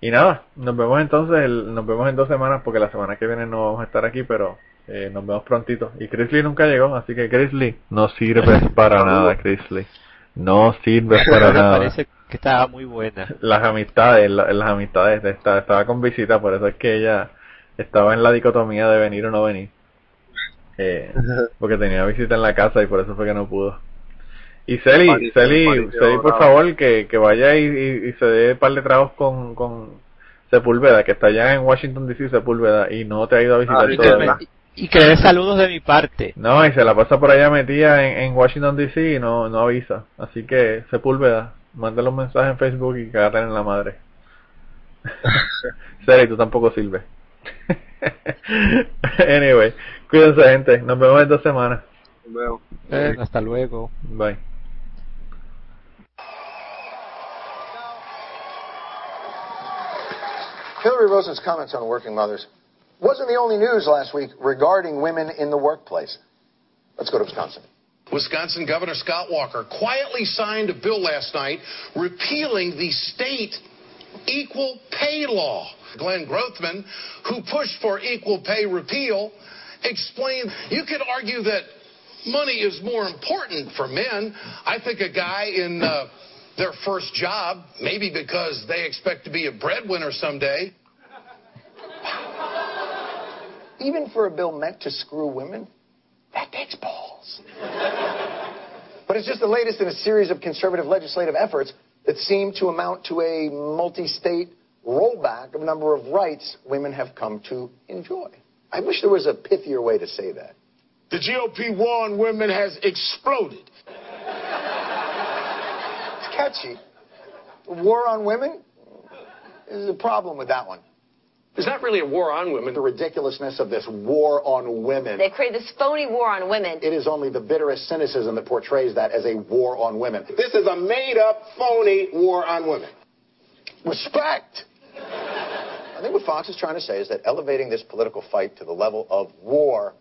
Y nada, nos vemos entonces, nos vemos en dos semanas porque la semana que viene no vamos a estar aquí, pero eh, nos vemos prontito. Y Chrisley nunca llegó, así que Chrisley, no sirves [laughs] para nada, Chrisley. No sirves [laughs] para nada.
Parece que estaba muy buena.
Las amistades, las amistades, estaba, estaba con visita, por eso es que ella estaba en la dicotomía de venir o no venir. Eh, porque tenía visita en la casa y por eso fue que no pudo. Y Celi, Celi, Celi, por favor, que, que vaya y, y, se dé un par de tragos con, con Sepúlveda, que está allá en Washington DC, Sepúlveda, y no te ha ido a visitar
ah, Y que le dé saludos de mi parte.
No, y se la pasa por allá metida en, en Washington DC y no, no avisa. Así que, Sepúlveda, mándale un mensaje en Facebook y cagate en la madre. [laughs] Seri, tú tampoco sirves. [laughs] anyway, cuídense gente, nos vemos en dos semanas.
Nos vemos.
Eh, hasta luego.
Bye.
Hillary Rosen's comments on working mothers wasn't the only news last week regarding women in the workplace. Let's go to Wisconsin.
Wisconsin Governor Scott Walker quietly signed a bill last night repealing the state equal pay law. Glenn Grothman, who pushed for equal pay repeal, explained you could argue that money is more important for men. I think a guy in uh, their first job, maybe because they expect to be a breadwinner someday.
Even for a bill meant to screw women, that takes balls. but it's just the latest in a series of conservative legislative efforts that seem to amount to a multi state rollback of a number of rights women have come to enjoy. I wish there was a pithier way to say that.
The GOP war on women has exploded.
It's catchy. War on women? There's a problem with that one.
There's not really a war on women.
The ridiculousness of this war on women.
They create this phony war on women.
It is only the bitterest cynicism that portrays that as a war on women.
This is a made up, phony war on women.
Respect! I think what Fox is trying to say is that elevating this political fight to the level of war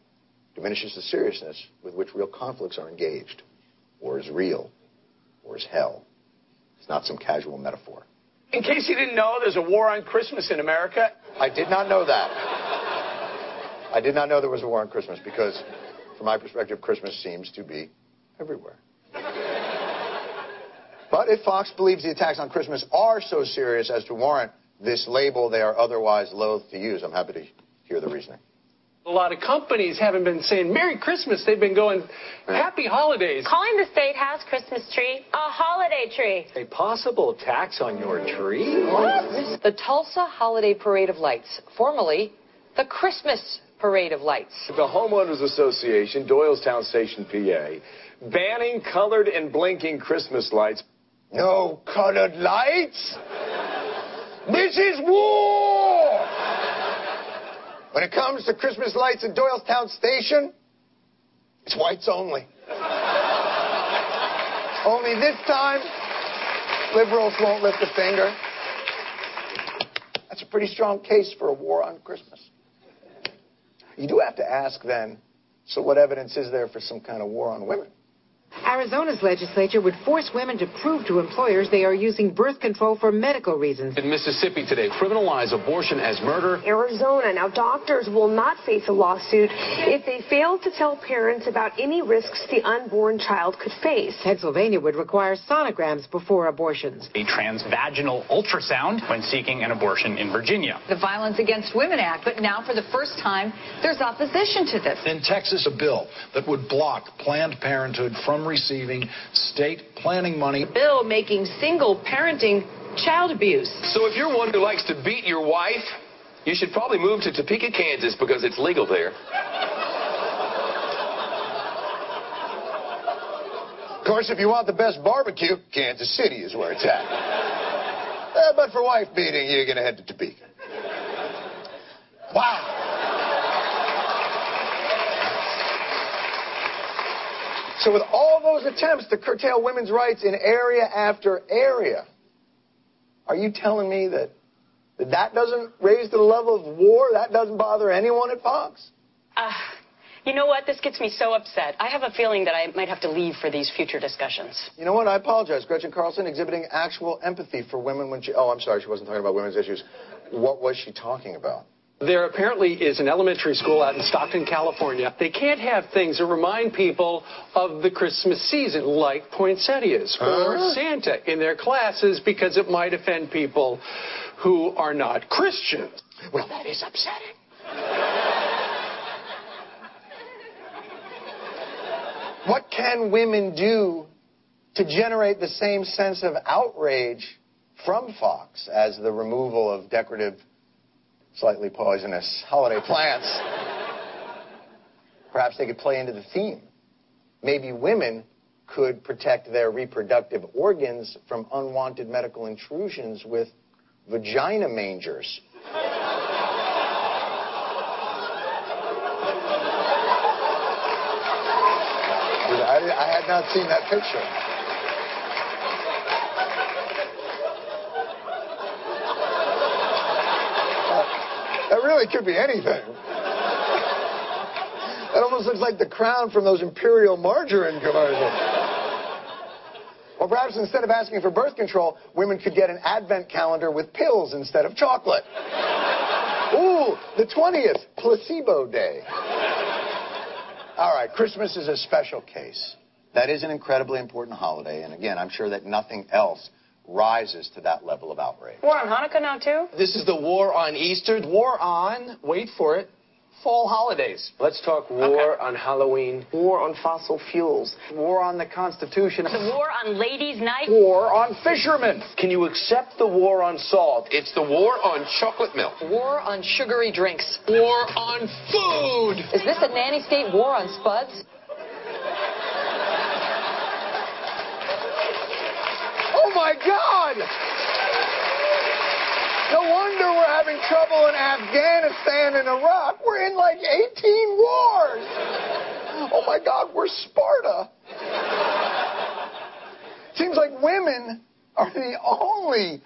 diminishes the seriousness with which real conflicts are engaged. War is real. War is hell. It's not some casual metaphor.
In case you didn't know, there's a war on Christmas in America.
I did not know that. I did not know there was a war on Christmas because, from my perspective, Christmas seems to be everywhere. But if Fox believes the attacks on Christmas are so serious as to warrant this label they are otherwise loath to use, I'm happy to hear the reasoning.
A lot of companies haven't been saying Merry Christmas. They've been going Happy Holidays.
Calling the state house Christmas tree a holiday tree.
A possible tax on your tree?
What?
The Tulsa Holiday Parade of Lights, formerly the Christmas Parade of Lights.
The Homeowners Association, Doylestown Station, PA, banning colored and blinking Christmas lights.
No colored lights? This is war! When it comes to Christmas lights at Doylestown Station, it's whites only. [laughs] only this time, liberals won't lift a finger. That's a pretty strong case for a war on Christmas. You do have to ask then, so what evidence is there for some kind of war on women?
Arizona's legislature would force women to prove to employers they are using birth control for medical reasons.
In Mississippi today, criminalize abortion as murder.
Arizona. Now, doctors will not face a lawsuit if they fail to tell parents about any risks the unborn child could face.
Pennsylvania would require sonograms before abortions.
A transvaginal ultrasound when seeking an abortion in Virginia.
The Violence Against Women Act, but now for the first time, there's opposition to this.
In Texas, a bill that would block Planned Parenthood from receiving state planning money.
A bill making single parenting child abuse.
So if you're one who likes to beat your wife, you should probably move to Topeka, Kansas because it's legal there.
Of course, if you want the best barbecue, Kansas City is where it's at. Uh, but for wife beating, you're going to head to Topeka. Wow. So, with all those attempts to curtail women's rights in area after area, are you telling me that that, that doesn't raise to the level of war? That doesn't bother anyone at Fox?
Uh, you know what? This gets me so upset. I have a feeling that I might have to leave for these future discussions.
You know what? I apologize. Gretchen Carlson exhibiting actual empathy for women when she. Oh, I'm sorry. She wasn't talking about women's issues. What was she talking about?
There apparently is an elementary school out in Stockton, California. They can't have things that remind people of the Christmas season, like poinsettias or
Huh?
Santa, in their classes because it might offend people who are not Christians.
Well, that is upsetting. What can women do to generate the same sense of outrage from Fox as the removal of decorative, slightly poisonous holiday plants Perhaps they could play into the theme. Maybe women could protect their reproductive organs from unwanted medical intrusions with vagina mangers. I, had not seen that picture. That really could be anything. That almost looks like the crown from those Imperial margarine commercials. Or perhaps instead of asking for birth control, women could get an advent calendar with pills instead of chocolate. Ooh, the 20th, placebo day. All right, Christmas is a special case. That is an incredibly important holiday, and again, I'm sure that nothing else rises to that level of outrage.
War on Hanukkah now, too?
This is the war on Easter. War on, wait for it, fall holidays.
Let's talk war okay. on Halloween.
War on fossil fuels.
War on the Constitution.
The war on ladies' night.
War on fishermen. Can you accept the war on salt?
It's the war on chocolate milk.
War on sugary drinks.
War on food.
Is this a nanny state war on spuds?
My God! No wonder we're having trouble in Afghanistan and Iraq. We're in like 18 wars. Oh my God, we're Sparta. Seems like women are the only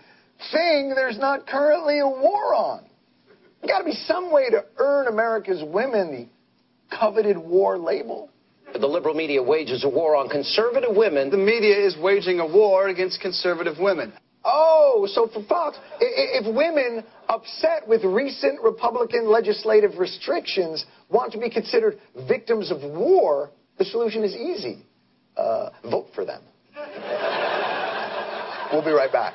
thing there's not currently a war on. Got to be some way to earn America's women the coveted war label.
The liberal media wages a war on conservative women.
The media is waging a war against conservative women.
Oh, so for Fox, if women upset with recent Republican legislative restrictions want to be considered victims of war, the solution is easy. Uh, vote for them. [laughs] we'll be right back.